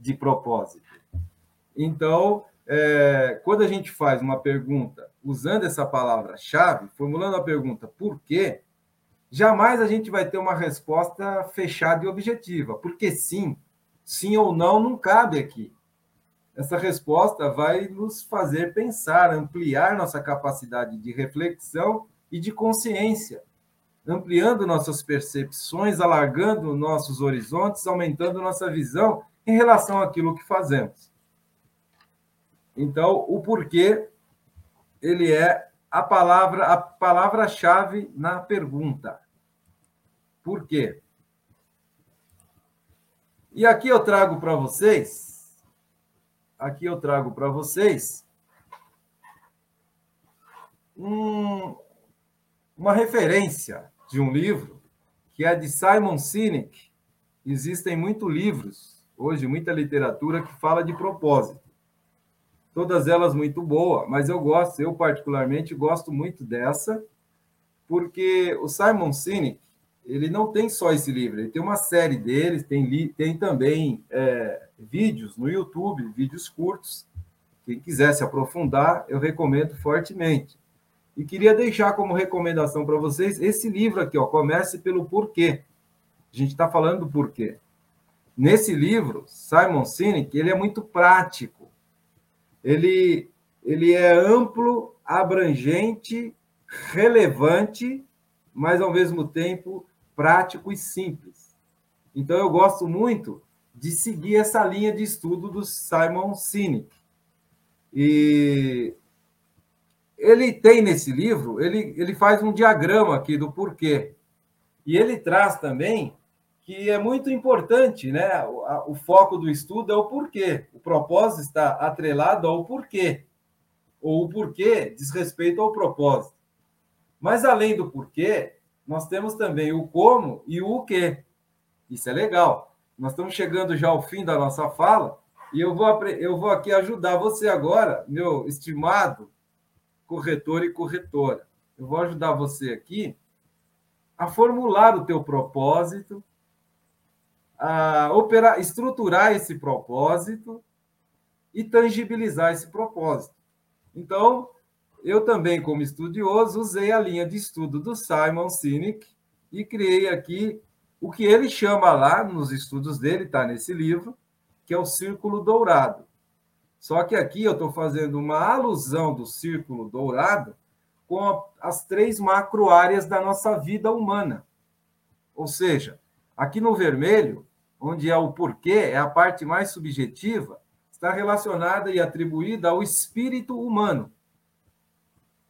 de propósito. Então, é, quando a gente faz uma pergunta usando essa palavra-chave, formulando a pergunta por quê, jamais a gente vai ter uma resposta fechada e objetiva, porque sim, sim ou não não cabe aqui. Essa resposta vai nos fazer pensar, ampliar nossa capacidade de reflexão e de consciência, ampliando nossas percepções, alargando nossos horizontes, aumentando nossa visão em relação àquilo que fazemos. Então, o porquê ele é a palavra a palavra-chave na pergunta. Por quê? E aqui eu trago para vocês, aqui eu trago para vocês um, uma referência de um livro que é de Simon Sinek. Existem muitos livros, hoje, muita literatura que fala de propósito. Todas elas muito boa, mas eu gosto, eu particularmente gosto muito dessa, porque o Simon Sinek, ele não tem só esse livro, ele tem uma série deles, tem, tem também é, vídeos no YouTube, vídeos curtos. Quem quiser se aprofundar, eu recomendo fortemente. E queria deixar como recomendação para vocês esse livro aqui, ó, Comece pelo Porquê. A gente está falando do porquê. nesse livro, Simon Sinek, ele é muito prático. Ele, ele é amplo, abrangente, relevante, mas ao mesmo tempo prático e simples. Então eu gosto muito de seguir essa linha de estudo do Simon Sinek. E ele tem nesse livro, ele, ele faz um diagrama aqui do porquê. E ele traz também que é muito importante, né? O, a, o foco do estudo é o porquê. O propósito está atrelado ao porquê. Ou o porquê diz respeito ao propósito. Mas além do porquê, nós temos também o como e o quê. Isso é legal. Nós estamos chegando já ao fim da nossa fala e eu vou, eu vou aqui ajudar você agora, meu estimado corretor e corretora. Eu vou ajudar você aqui a formular o teu propósito, a operar, estruturar esse propósito e tangibilizar esse propósito. Então, eu também, como estudioso, usei a linha de estudo do Simon Sinek e criei aqui o que ele chama lá nos estudos dele, está nesse livro, que é o círculo dourado. Só que aqui eu estou fazendo uma alusão do círculo dourado com as três macro áreas da nossa vida humana. Ou seja, aqui no vermelho, onde é o porquê, é a parte mais subjetiva, está relacionada e atribuída ao espírito humano.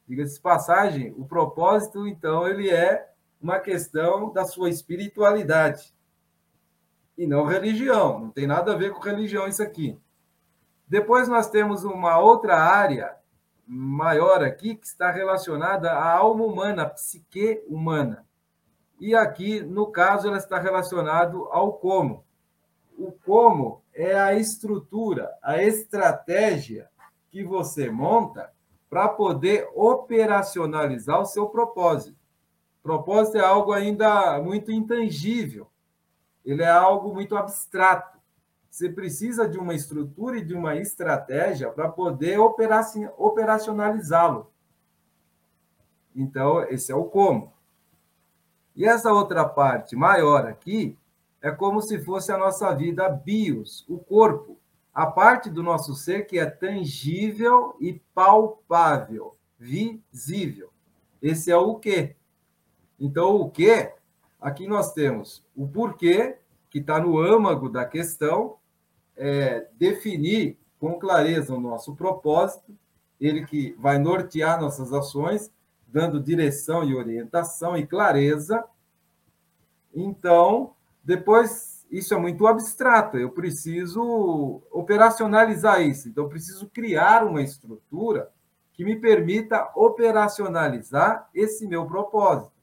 Diga-se passagem, o propósito, então, ele é uma questão da sua espiritualidade e não religião. Não tem nada a ver com religião isso aqui. Depois nós temos uma outra área maior aqui que está relacionada à alma humana, à psique humana. E aqui, no caso, ela está relacionada ao como. O como é a estrutura, a estratégia que você monta para poder operacionalizar o seu propósito. Propósito é algo ainda muito intangível, ele é algo muito abstrato. Você precisa de uma estrutura e de uma estratégia para poder operacionalizá-lo. Então, esse é o como. E essa outra parte maior aqui é como se fosse a nossa vida bios, o corpo, a parte do nosso ser que é tangível e palpável, visível. Esse é o quê? Então, o que? Aqui nós temos o porquê, que está no âmago da questão, é, definir com clareza o nosso propósito, ele que vai nortear nossas ações, dando direção e orientação e clareza. Então, depois, isso é muito abstrato, eu preciso operacionalizar isso, então, eu preciso criar uma estrutura que me permita operacionalizar esse meu propósito.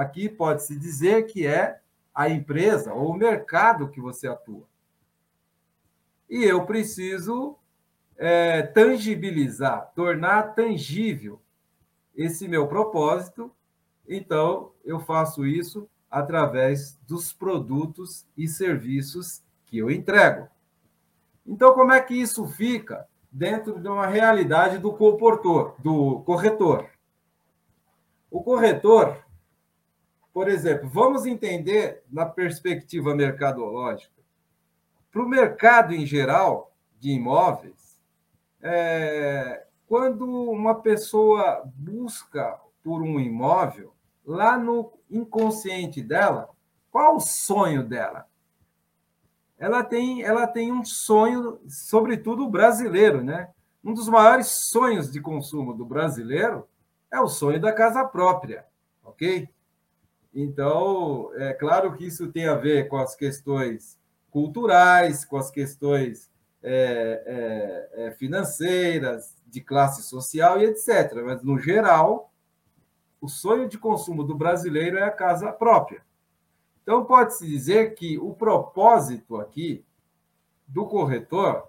Aqui pode-se dizer que é a empresa ou o mercado que você atua. E eu preciso é, tangibilizar, tornar tangível esse meu propósito. Então, eu faço isso através dos produtos e serviços que eu entrego. Então, como é que isso fica dentro de uma realidade do comportor, do corretor? O corretor por exemplo, vamos entender na perspectiva mercadológica. Para o mercado em geral de imóveis, é, quando uma pessoa busca por um imóvel, lá no inconsciente dela, qual o sonho dela? Ela tem, ela tem um sonho, sobretudo brasileiro, né? Um dos maiores sonhos de consumo do brasileiro é o sonho da casa própria, ok? Então, é claro que isso tem a ver com as questões culturais, com as questões é, é, é, financeiras, de classe social e etc. Mas, no geral, o sonho de consumo do brasileiro é a casa própria. Então, pode-se dizer que o propósito aqui do corretor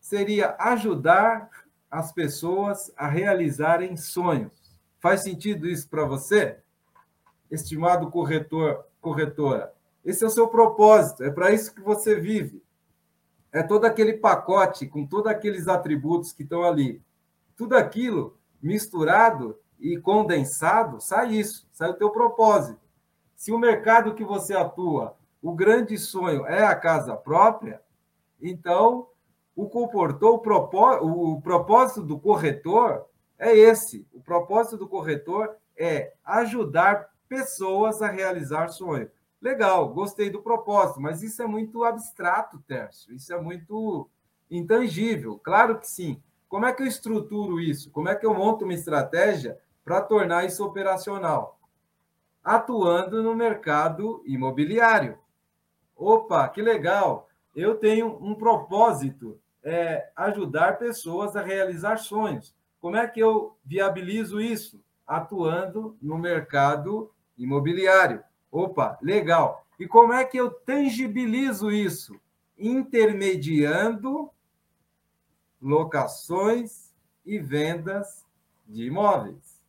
seria ajudar as pessoas a realizarem sonhos. Faz sentido isso para você? Estimado corretor, corretora. Esse é o seu propósito, é para isso que você vive. É todo aquele pacote com todos aqueles atributos que estão ali. Tudo aquilo misturado e condensado, sai isso, sai o teu propósito. Se o mercado que você atua, o grande sonho é a casa própria, então o comportou, o propósito do corretor é esse. O propósito do corretor é ajudar pessoas a realizar sonho. Legal, gostei do propósito, mas isso é muito abstrato, Tércio. Isso é muito intangível. Claro que sim. Como é que eu estruturo isso? Como é que eu monto uma estratégia para tornar isso operacional? Atuando no mercado imobiliário. Opa, que legal! Eu tenho um propósito, é ajudar pessoas a realizar sonhos. Como é que eu viabilizo isso? Atuando no mercado imobiliário. Opa, legal. E como é que eu tangibilizo isso? Intermediando locações e vendas de imóveis.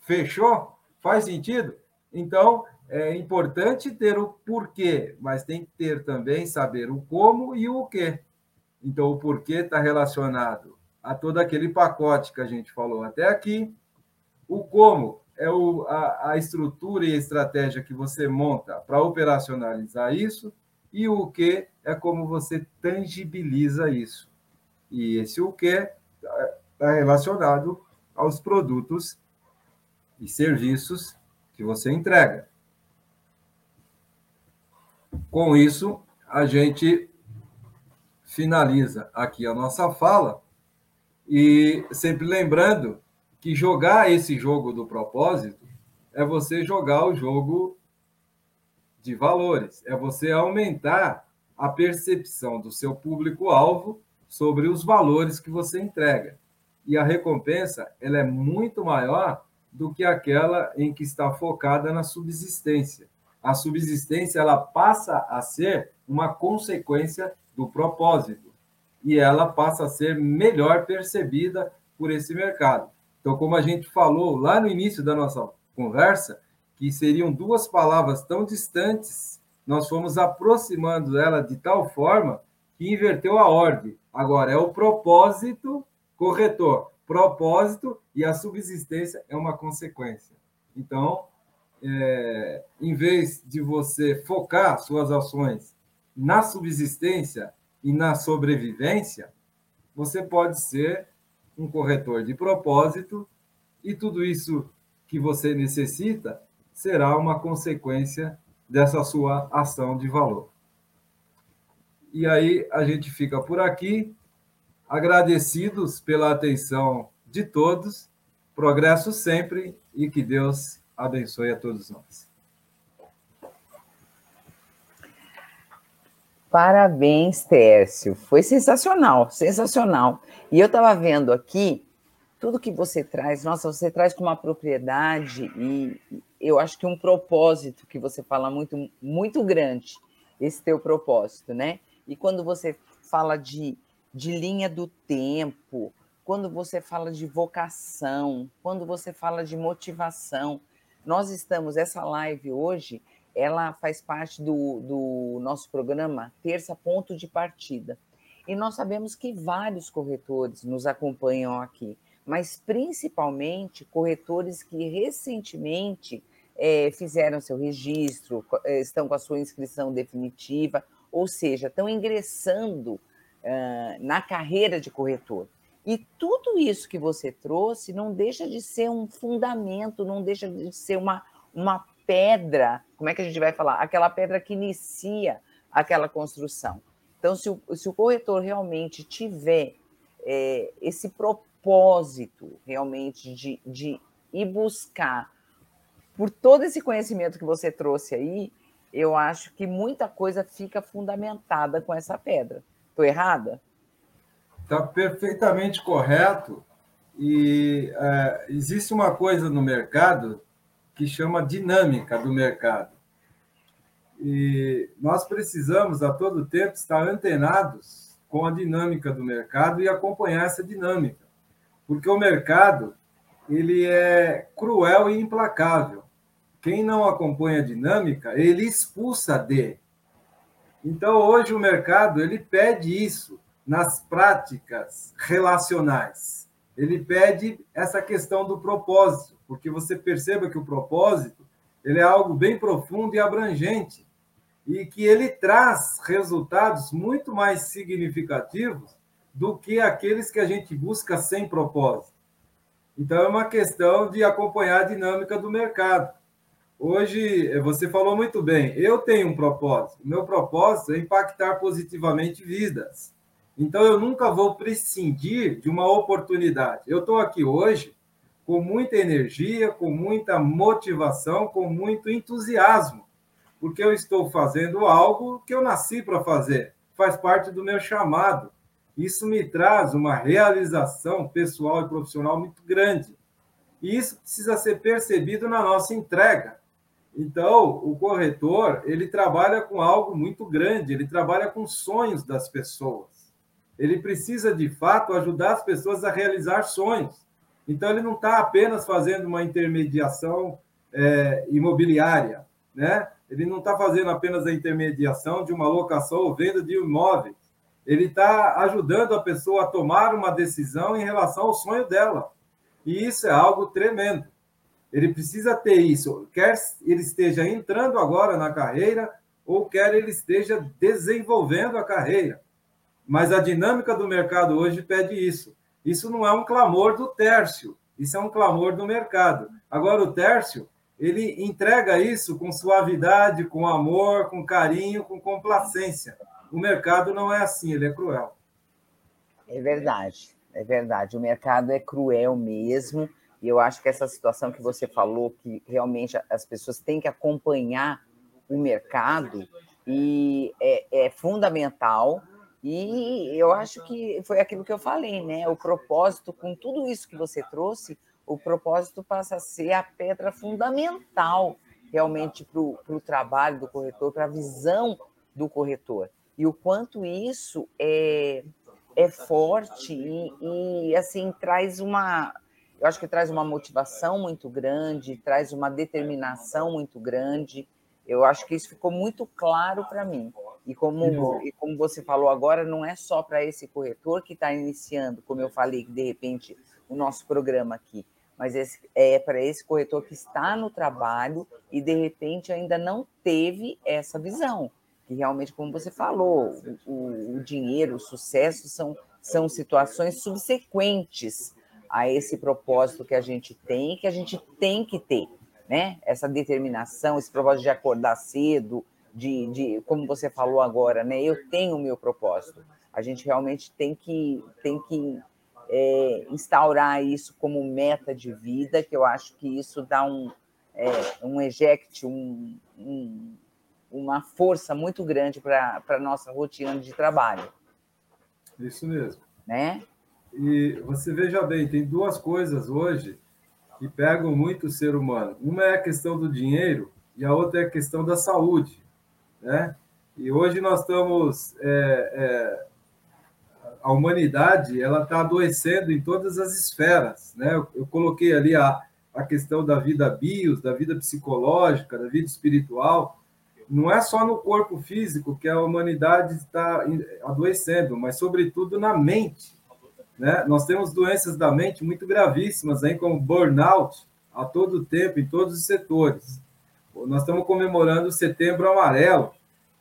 Fechou? Faz sentido? Então, é importante ter o porquê, mas tem que ter também saber o como e o quê. Então, o porquê está relacionado a todo aquele pacote que a gente falou até aqui. O como é o, a, a estrutura e a estratégia que você monta para operacionalizar isso. E o que é como você tangibiliza isso. E esse o que está relacionado aos produtos e serviços que você entrega. Com isso, a gente finaliza aqui a nossa fala e sempre lembrando que jogar esse jogo do propósito é você jogar o jogo de valores, é você aumentar a percepção do seu público-alvo sobre os valores que você entrega. E a recompensa ela é muito maior do que aquela em que está focada na subsistência a subsistência ela passa a ser uma consequência do propósito e ela passa a ser melhor percebida por esse mercado. Então, como a gente falou lá no início da nossa conversa, que seriam duas palavras tão distantes, nós fomos aproximando ela de tal forma que inverteu a ordem. Agora é o propósito corretor, propósito e a subsistência é uma consequência. Então, é, em vez de você focar suas ações na subsistência e na sobrevivência, você pode ser um corretor de propósito e tudo isso que você necessita será uma consequência dessa sua ação de valor. E aí a gente fica por aqui, agradecidos pela atenção de todos, progresso sempre e que Deus abençoe a todos nós. Parabéns, Tércio. Foi sensacional, sensacional. E eu estava vendo aqui tudo que você traz, nossa, você traz com uma propriedade e eu acho que um propósito que você fala muito, muito grande, esse teu propósito, né? E quando você fala de, de linha do tempo, quando você fala de vocação, quando você fala de motivação, nós estamos, essa live hoje, ela faz parte do, do nosso programa Terça Ponto de Partida. E nós sabemos que vários corretores nos acompanham aqui, mas principalmente corretores que recentemente é, fizeram seu registro, é, estão com a sua inscrição definitiva, ou seja, estão ingressando uh, na carreira de corretor. E tudo isso que você trouxe não deixa de ser um fundamento, não deixa de ser uma, uma pedra, como é que a gente vai falar? Aquela pedra que inicia aquela construção. Então, se o, se o corretor realmente tiver é, esse propósito realmente de, de ir buscar por todo esse conhecimento que você trouxe aí, eu acho que muita coisa fica fundamentada com essa pedra. Estou errada? Está perfeitamente correto. E é, existe uma coisa no mercado que chama dinâmica do mercado. E nós precisamos, a todo tempo, estar antenados com a dinâmica do mercado e acompanhar essa dinâmica. Porque o mercado ele é cruel e implacável. Quem não acompanha a dinâmica, ele expulsa de. Então, hoje o mercado ele pede isso nas práticas relacionais. Ele pede essa questão do propósito, porque você perceba que o propósito ele é algo bem profundo e abrangente, e que ele traz resultados muito mais significativos do que aqueles que a gente busca sem propósito. Então, é uma questão de acompanhar a dinâmica do mercado. Hoje, você falou muito bem, eu tenho um propósito. Meu propósito é impactar positivamente vidas. Então, eu nunca vou prescindir de uma oportunidade. Eu estou aqui hoje com muita energia, com muita motivação, com muito entusiasmo, porque eu estou fazendo algo que eu nasci para fazer, faz parte do meu chamado. Isso me traz uma realização pessoal e profissional muito grande. E isso precisa ser percebido na nossa entrega. Então, o corretor, ele trabalha com algo muito grande, ele trabalha com sonhos das pessoas. Ele precisa, de fato, ajudar as pessoas a realizar sonhos. Então, ele não está apenas fazendo uma intermediação é, imobiliária, né? Ele não está fazendo apenas a intermediação de uma locação ou venda de imóveis ele está ajudando a pessoa a tomar uma decisão em relação ao sonho dela. E isso é algo tremendo. Ele precisa ter isso, quer ele esteja entrando agora na carreira ou quer ele esteja desenvolvendo a carreira. Mas a dinâmica do mercado hoje pede isso. Isso não é um clamor do Tércio, isso é um clamor do mercado. Agora, o Tércio, ele entrega isso com suavidade, com amor, com carinho, com complacência. O mercado não é assim, ele é cruel. É verdade, é verdade. O mercado é cruel mesmo. E eu acho que essa situação que você falou, que realmente as pessoas têm que acompanhar o mercado, e é, é fundamental. E eu acho que foi aquilo que eu falei, né? O propósito, com tudo isso que você trouxe, o propósito passa a ser a pedra fundamental realmente para o trabalho do corretor, para a visão do corretor. E o quanto isso é, é forte e, e, assim traz uma eu acho que traz uma motivação muito grande traz uma determinação muito grande. Eu acho que isso ficou muito claro para mim e como e como você falou agora não é só para esse corretor que está iniciando como eu falei de repente o nosso programa aqui mas esse, é para esse corretor que está no trabalho e de repente ainda não teve essa visão que realmente, como você falou, o, o dinheiro, o sucesso são, são situações subsequentes a esse propósito que a gente tem, que a gente tem que ter, né? Essa determinação, esse propósito de acordar cedo, de, de como você falou agora, né? Eu tenho o meu propósito. A gente realmente tem que, tem que é, instaurar isso como meta de vida, que eu acho que isso dá um, é, um eject, um, um uma força muito grande para a nossa rotina de trabalho. Isso mesmo. Né? E você veja bem, tem duas coisas hoje que pegam muito o ser humano. Uma é a questão do dinheiro e a outra é a questão da saúde. Né? E hoje nós estamos. É, é, a humanidade ela está adoecendo em todas as esferas. Né? Eu, eu coloquei ali a, a questão da vida bios, da vida psicológica, da vida espiritual não é só no corpo físico que a humanidade está adoecendo, mas sobretudo na mente. Né? Nós temos doenças da mente muito gravíssimas, aí, como burnout, a todo tempo, em todos os setores. Nós estamos comemorando o Setembro Amarelo,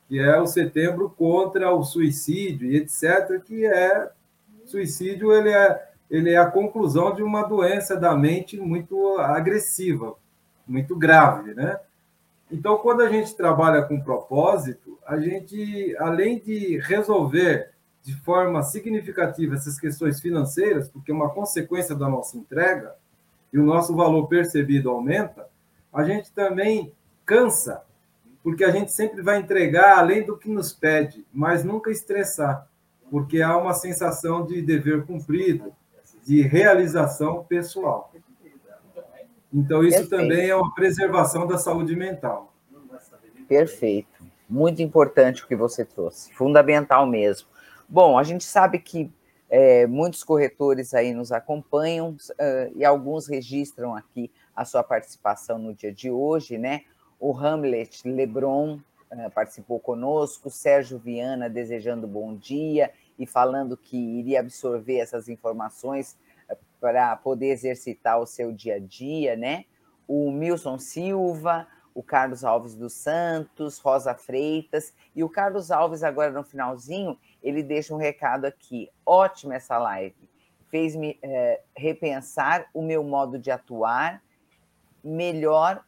que é o setembro contra o suicídio e etc., que é suicídio ele é, ele é a conclusão de uma doença da mente muito agressiva, muito grave, né? Então, quando a gente trabalha com propósito, a gente, além de resolver de forma significativa essas questões financeiras, porque é uma consequência da nossa entrega e o nosso valor percebido aumenta, a gente também cansa, porque a gente sempre vai entregar além do que nos pede, mas nunca estressar, porque há uma sensação de dever cumprido, de realização pessoal. Então, isso Perfeito. também é uma preservação da saúde mental. Perfeito. Muito importante o que você trouxe. Fundamental mesmo. Bom, a gente sabe que é, muitos corretores aí nos acompanham uh, e alguns registram aqui a sua participação no dia de hoje, né? O Hamlet Lebron uh, participou conosco, Sérgio Viana desejando bom dia e falando que iria absorver essas informações para poder exercitar o seu dia a dia, né? O Milson Silva, o Carlos Alves dos Santos, Rosa Freitas, e o Carlos Alves, agora no finalzinho, ele deixa um recado aqui. Ótima essa live. Fez-me é, repensar o meu modo de atuar, melhor,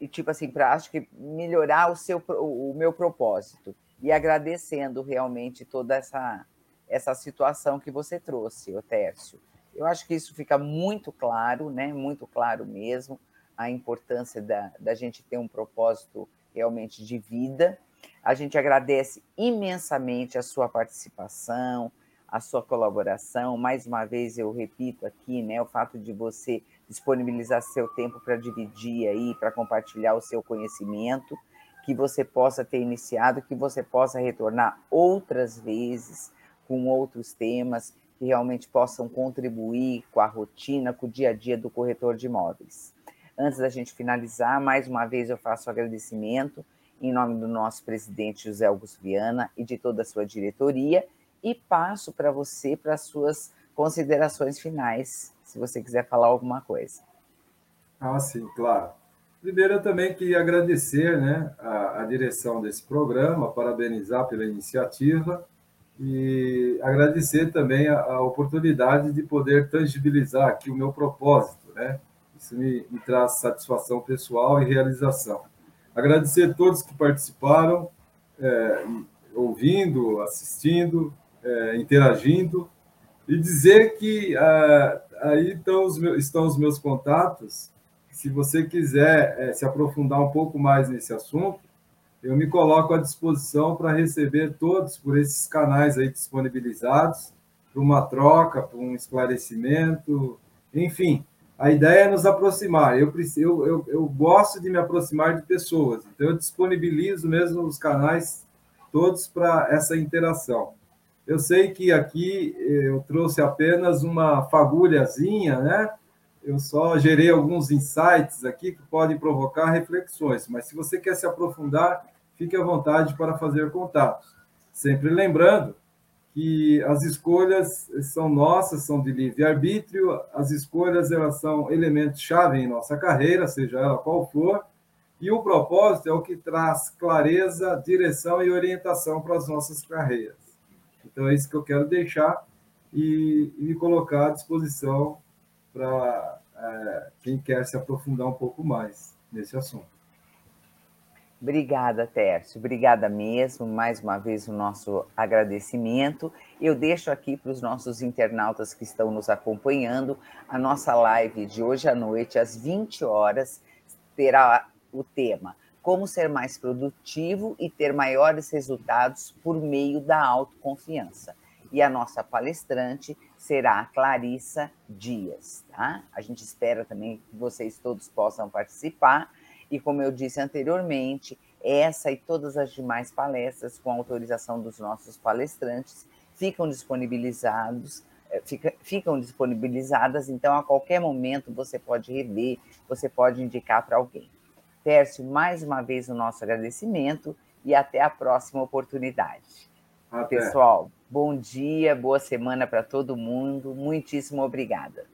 e tipo assim, para acho que melhorar o, seu, o meu propósito. E agradecendo realmente toda essa, essa situação que você trouxe, Otércio. Eu acho que isso fica muito claro, né? Muito claro mesmo, a importância da, da gente ter um propósito realmente de vida. A gente agradece imensamente a sua participação, a sua colaboração. Mais uma vez, eu repito aqui, né, o fato de você disponibilizar seu tempo para dividir aí, para compartilhar o seu conhecimento, que você possa ter iniciado, que você possa retornar outras vezes com outros temas que realmente possam contribuir com a rotina, com o dia a dia do corretor de imóveis. Antes da gente finalizar, mais uma vez eu faço agradecimento em nome do nosso presidente José Augusto Viana e de toda a sua diretoria e passo para você para as suas considerações finais, se você quiser falar alguma coisa. Ah, sim, claro. Primeiro, eu também queria agradecer né, a, a direção desse programa, parabenizar pela iniciativa e agradecer também a, a, oportunidade de poder tangibilizar aqui o meu propósito, né? Isso me, me traz satisfação pessoal e realização. Agradecer a todos que participaram, é, ouvindo, assistindo, é, interagindo, e dizer que ah, aí estão os, meus, estão os meus contatos. Se você quiser é, se aprofundar um pouco mais nesse assunto, eu me coloco à disposição para receber todos por esses canais aí disponibilizados, para uma troca, para um esclarecimento, enfim. A ideia é nos aproximar. Eu, eu, eu, eu gosto de me aproximar de pessoas, então eu disponibilizo mesmo os canais todos para essa interação. Eu sei que aqui eh, eu trouxe apenas uma fagulhazinha, né? Eu só gerei alguns insights aqui que podem provocar reflexões, mas se você quer se aprofundar, fique à vontade para fazer contatos. Sempre lembrando que as escolhas são nossas, são de livre-arbítrio, as escolhas elas são elementos-chave em nossa carreira, seja ela qual for, e o propósito é o que traz clareza, direção e orientação para as nossas carreiras. Então é isso que eu quero deixar e, e me colocar à disposição para é, quem quer se aprofundar um pouco mais nesse assunto. Obrigada, Tércio. Obrigada mesmo. Mais uma vez o nosso agradecimento. Eu deixo aqui para os nossos internautas que estão nos acompanhando a nossa live de hoje à noite, às 20 horas, terá o tema Como ser mais produtivo e ter maiores resultados por meio da autoconfiança. E a nossa palestrante será a Clarissa Dias, tá? A gente espera também que vocês todos possam participar e como eu disse anteriormente, essa e todas as demais palestras, com autorização dos nossos palestrantes, ficam disponibilizados, eh, fica, ficam disponibilizadas, então a qualquer momento você pode rever, você pode indicar para alguém. Tércio, mais uma vez o nosso agradecimento e até a próxima oportunidade. Até. Pessoal, bom dia, boa semana para todo mundo. Muitíssimo obrigada.